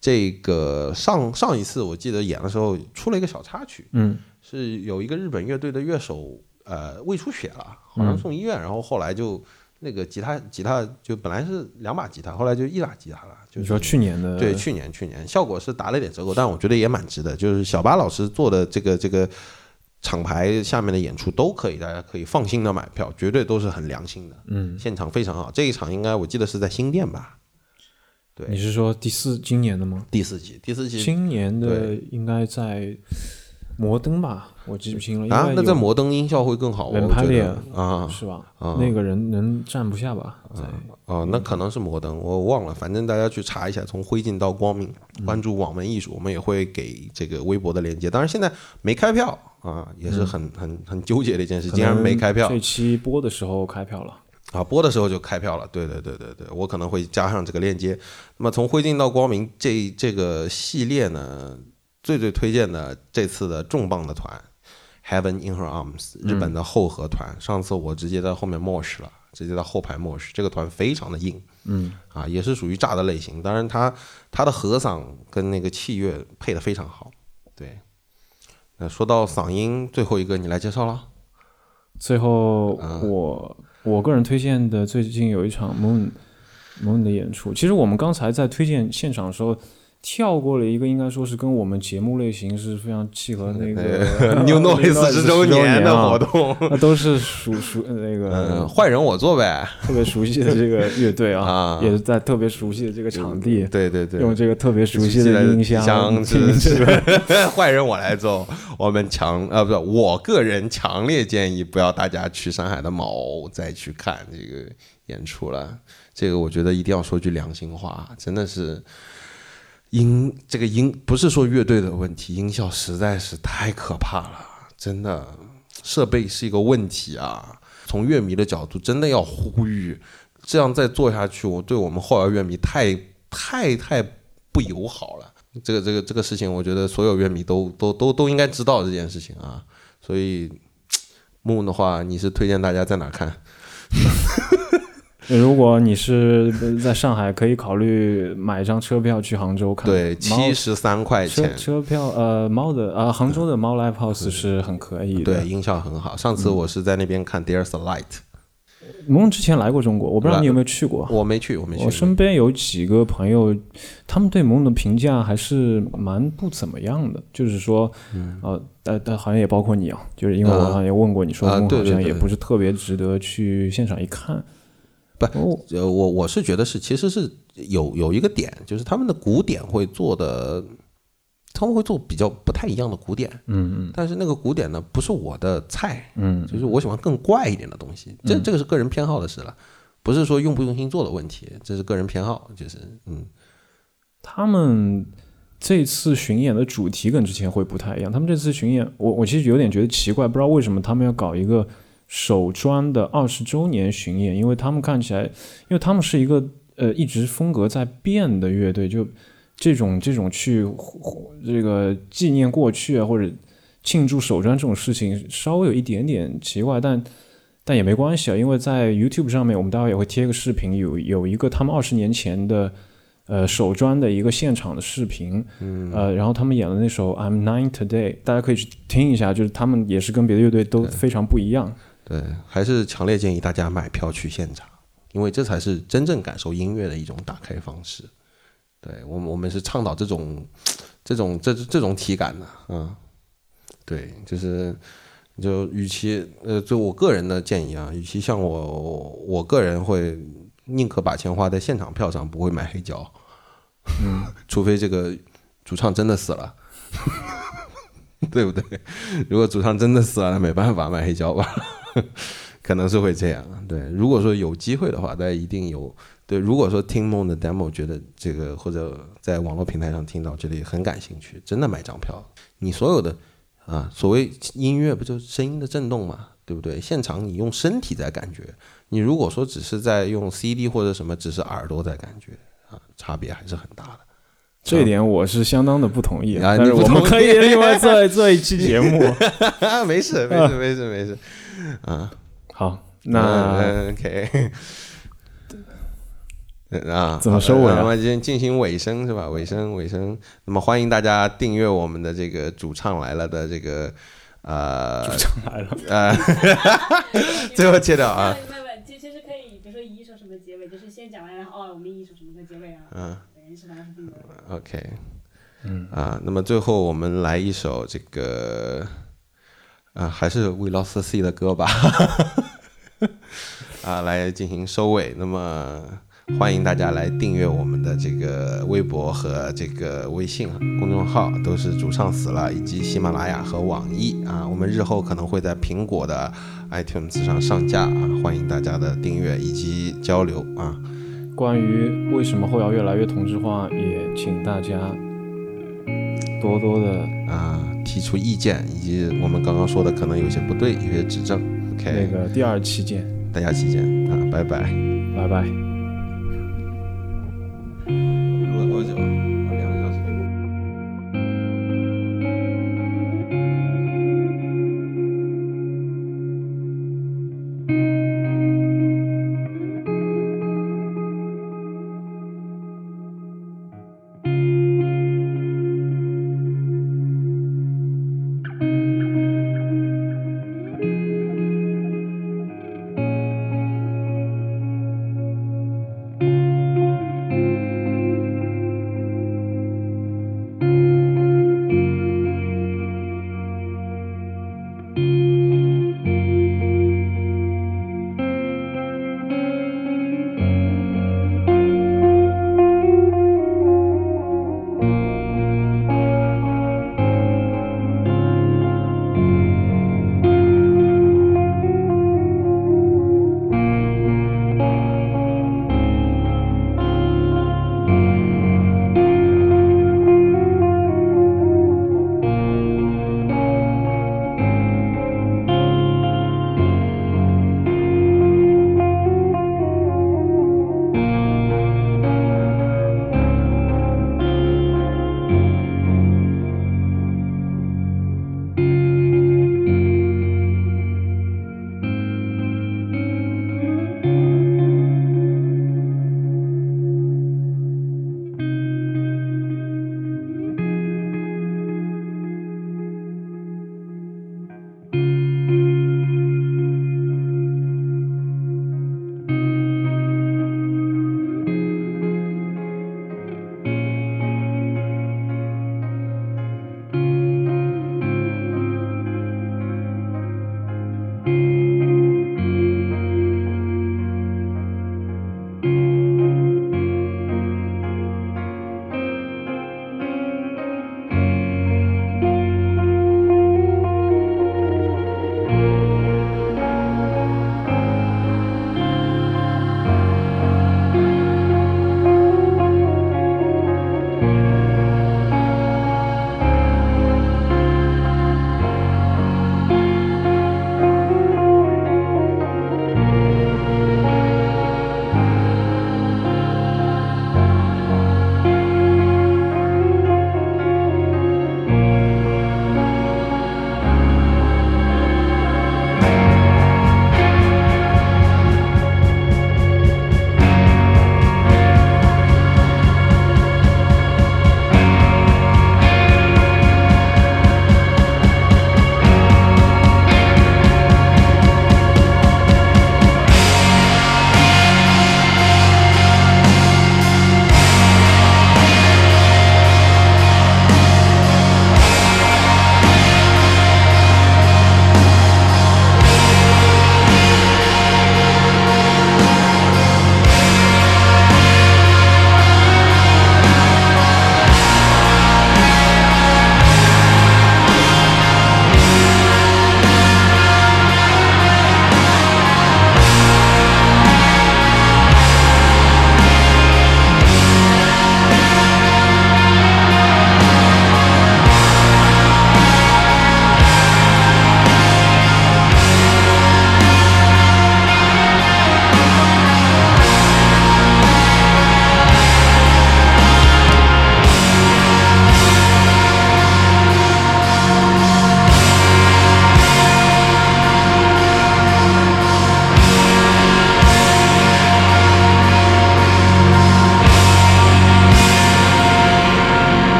这个上上一次我记得演的时候出了一个小插曲，嗯，是有一个日本乐队的乐手呃胃出血了，好像送医院，然后后来就那个吉他吉他就本来是两把吉他，后来就一把吉他了，就是你说去年的对，去年去年效果是打了点折扣，但我觉得也蛮值的。就是小巴老师做的这个这个厂牌下面的演出都可以，大家可以放心的买票，绝对都是很良心的。嗯，现场非常好，这一场应该我记得是在新店吧，对你是说第四今年的吗？第四季，第四季今年的应该在摩登吧，我记不清了。啊，那在摩登音效会更好，我冷拍脸觉得啊是吧？啊那个人能站不下吧？啊哦，那可能是摩登，我忘了，反正大家去查一下，从灰烬到光明，关注网文艺术，我们也会给这个微博的链接。当然现在没开票啊，也是很很很纠结的一件事，可竟然没开票这期播的时候开票了。啊，播的时候就开票了。对对对对对，我可能会加上这个链接。那么从灰烬到光明这这个系列呢，最最推荐的这次的重磅的团，Heaven in Her Arms，日本的后合团。上次我直接在后面 mosh 了，直接在后排 mosh，这个团非常的硬。嗯，啊，也是属于炸的类型。当然他，他的和嗓跟那个器乐配的非常好。对，那说到嗓音，最后一个你来介绍了。最后啊我我个人推荐的最近有一场 Moon Moon 的演出。其实我们刚才在推荐现场的时候。跳过了一个，应该说是跟我们节目类型是非常契合那个 <laughs> New Noise 十周年的活动，那都是熟熟那嗯，个坏人我做呗。特别熟悉的这个乐队啊，<laughs> 啊也是在特别熟悉的这个场地，对对对，用这个特别熟悉的音箱 <laughs> 坏人我来做。我们强啊，不是，我个人强烈建议不要大家去上海的某再去看这个演出了。这个我觉得一定要说句良心话，真的是。音这个音不是说乐队的问题，音效实在是太可怕了，真的，设备是一个问题啊。从乐迷的角度，真的要呼吁，这样再做下去，我对我们后摇乐迷太太太不友好了。这个这个这个事情，我觉得所有乐迷都都都都应该知道这件事情啊。所以，<tsk> Moon 的话，你是推荐大家在哪看？<laughs> 如果你是在上海，可以考虑买一张车票去杭州看。对，猫七十三块钱。车票，呃，猫的啊、杭州的猫 Live House 是很可以的。对，，音效很好。上次我是在那边看 There's a Light，蒙之前来过中国，我不知道你有没有去过。我没去，我没去。我身边有几个朋友，他们对蒙的评价还是蛮不怎么样的。就是说，呃，但但好像也包括你啊，就是因为我好像也问过你说，啊蒙好像也不是特别值得去现场一看。不哦，呃，我我是觉得是，其实是有有一个点，就是他们的鼓点会做的，他们会做比较不太一样的鼓点，嗯嗯。但是那个鼓点呢，不是我的菜，嗯，就是我喜欢更怪一点的东西，这这个是个人偏好的事了，不是说用不用心做的问题，这是个人偏好，就是嗯，他们这次巡演的主题跟之前会不太一样。他们这次巡演，我我其实有点觉得奇怪，不知道为什么他们要搞一个首专的二十周年巡演，因为他们看起来，因为他们是一个呃一直风格在变的乐队，就这种这种去这个纪念过去啊，或者庆祝首专这种事情，稍微有一点点奇怪，但但也没关系啊，因为在 YouTube 上面，我们待会也会贴个视频，有有一个他们二十年前的呃首专的一个现场的视频，嗯呃，然后他们演的那首 I'm Nine Today，大家可以去听一下，就是他们也是跟别的乐队都非常不一样。对，还是强烈建议大家买票去现场，因为这才是真正感受音乐的一种打开方式。对我们，我们是倡导这种、这种、这这种体感的，嗯，对，就是就与其呃，就我个人的建议啊，与其像我，我个人会宁可把钱花在现场票上，不会买黑胶，嗯，除非这个主唱真的死了。<laughs> 对不对？如果主唱真的死了，那没办法买黑胶吧，<laughs> 可能是会这样。对，如果说有机会的话，大家一定有。对，如果说听梦的 demo 觉得这个或者在网络平台上听到这里很感兴趣，真的买张票。你所有的啊，所谓音乐不就是声音的震动嘛，对不对？现场你用身体在感觉，你如果说只是在用 CD 或者什么，只是耳朵在感觉啊，差别还是很大的。这一点我是相当的不同意，啊但是我们可以另外做做一期节目。<laughs> 没事，没事，没事，没事。啊，好，那 OK。<laughs> 啊，怎么收尾？那么进进行尾声是吧？尾声，尾声。那么欢迎大家订阅我们的这个主唱来了的这个呃，<laughs> 主唱来了呃，最后切掉啊。没有没有，其其实可以，比如说以一首什么结尾，就是先讲完，然后哦，我们以一首什么个结尾啊？嗯。等于是反正是。OK。嗯。啊，那么最后我们来一首这个啊，还是 We Lost the Sea 的歌吧。<laughs> 啊，来进行收尾。那么。欢迎大家来订阅我们的这个微博和这个微信公众号，都是主唱死了，以及喜马拉雅和网易啊。我们日后可能会在苹果的 iTunes 上上架啊，欢迎大家的订阅以及交流啊。关于为什么后摇越来越同质化，也请大家多多的啊提出意见，以及我们刚刚说的可能有些不对，有些指正。OK，那个第二期见，大家期见啊，拜拜，拜拜。录了多久？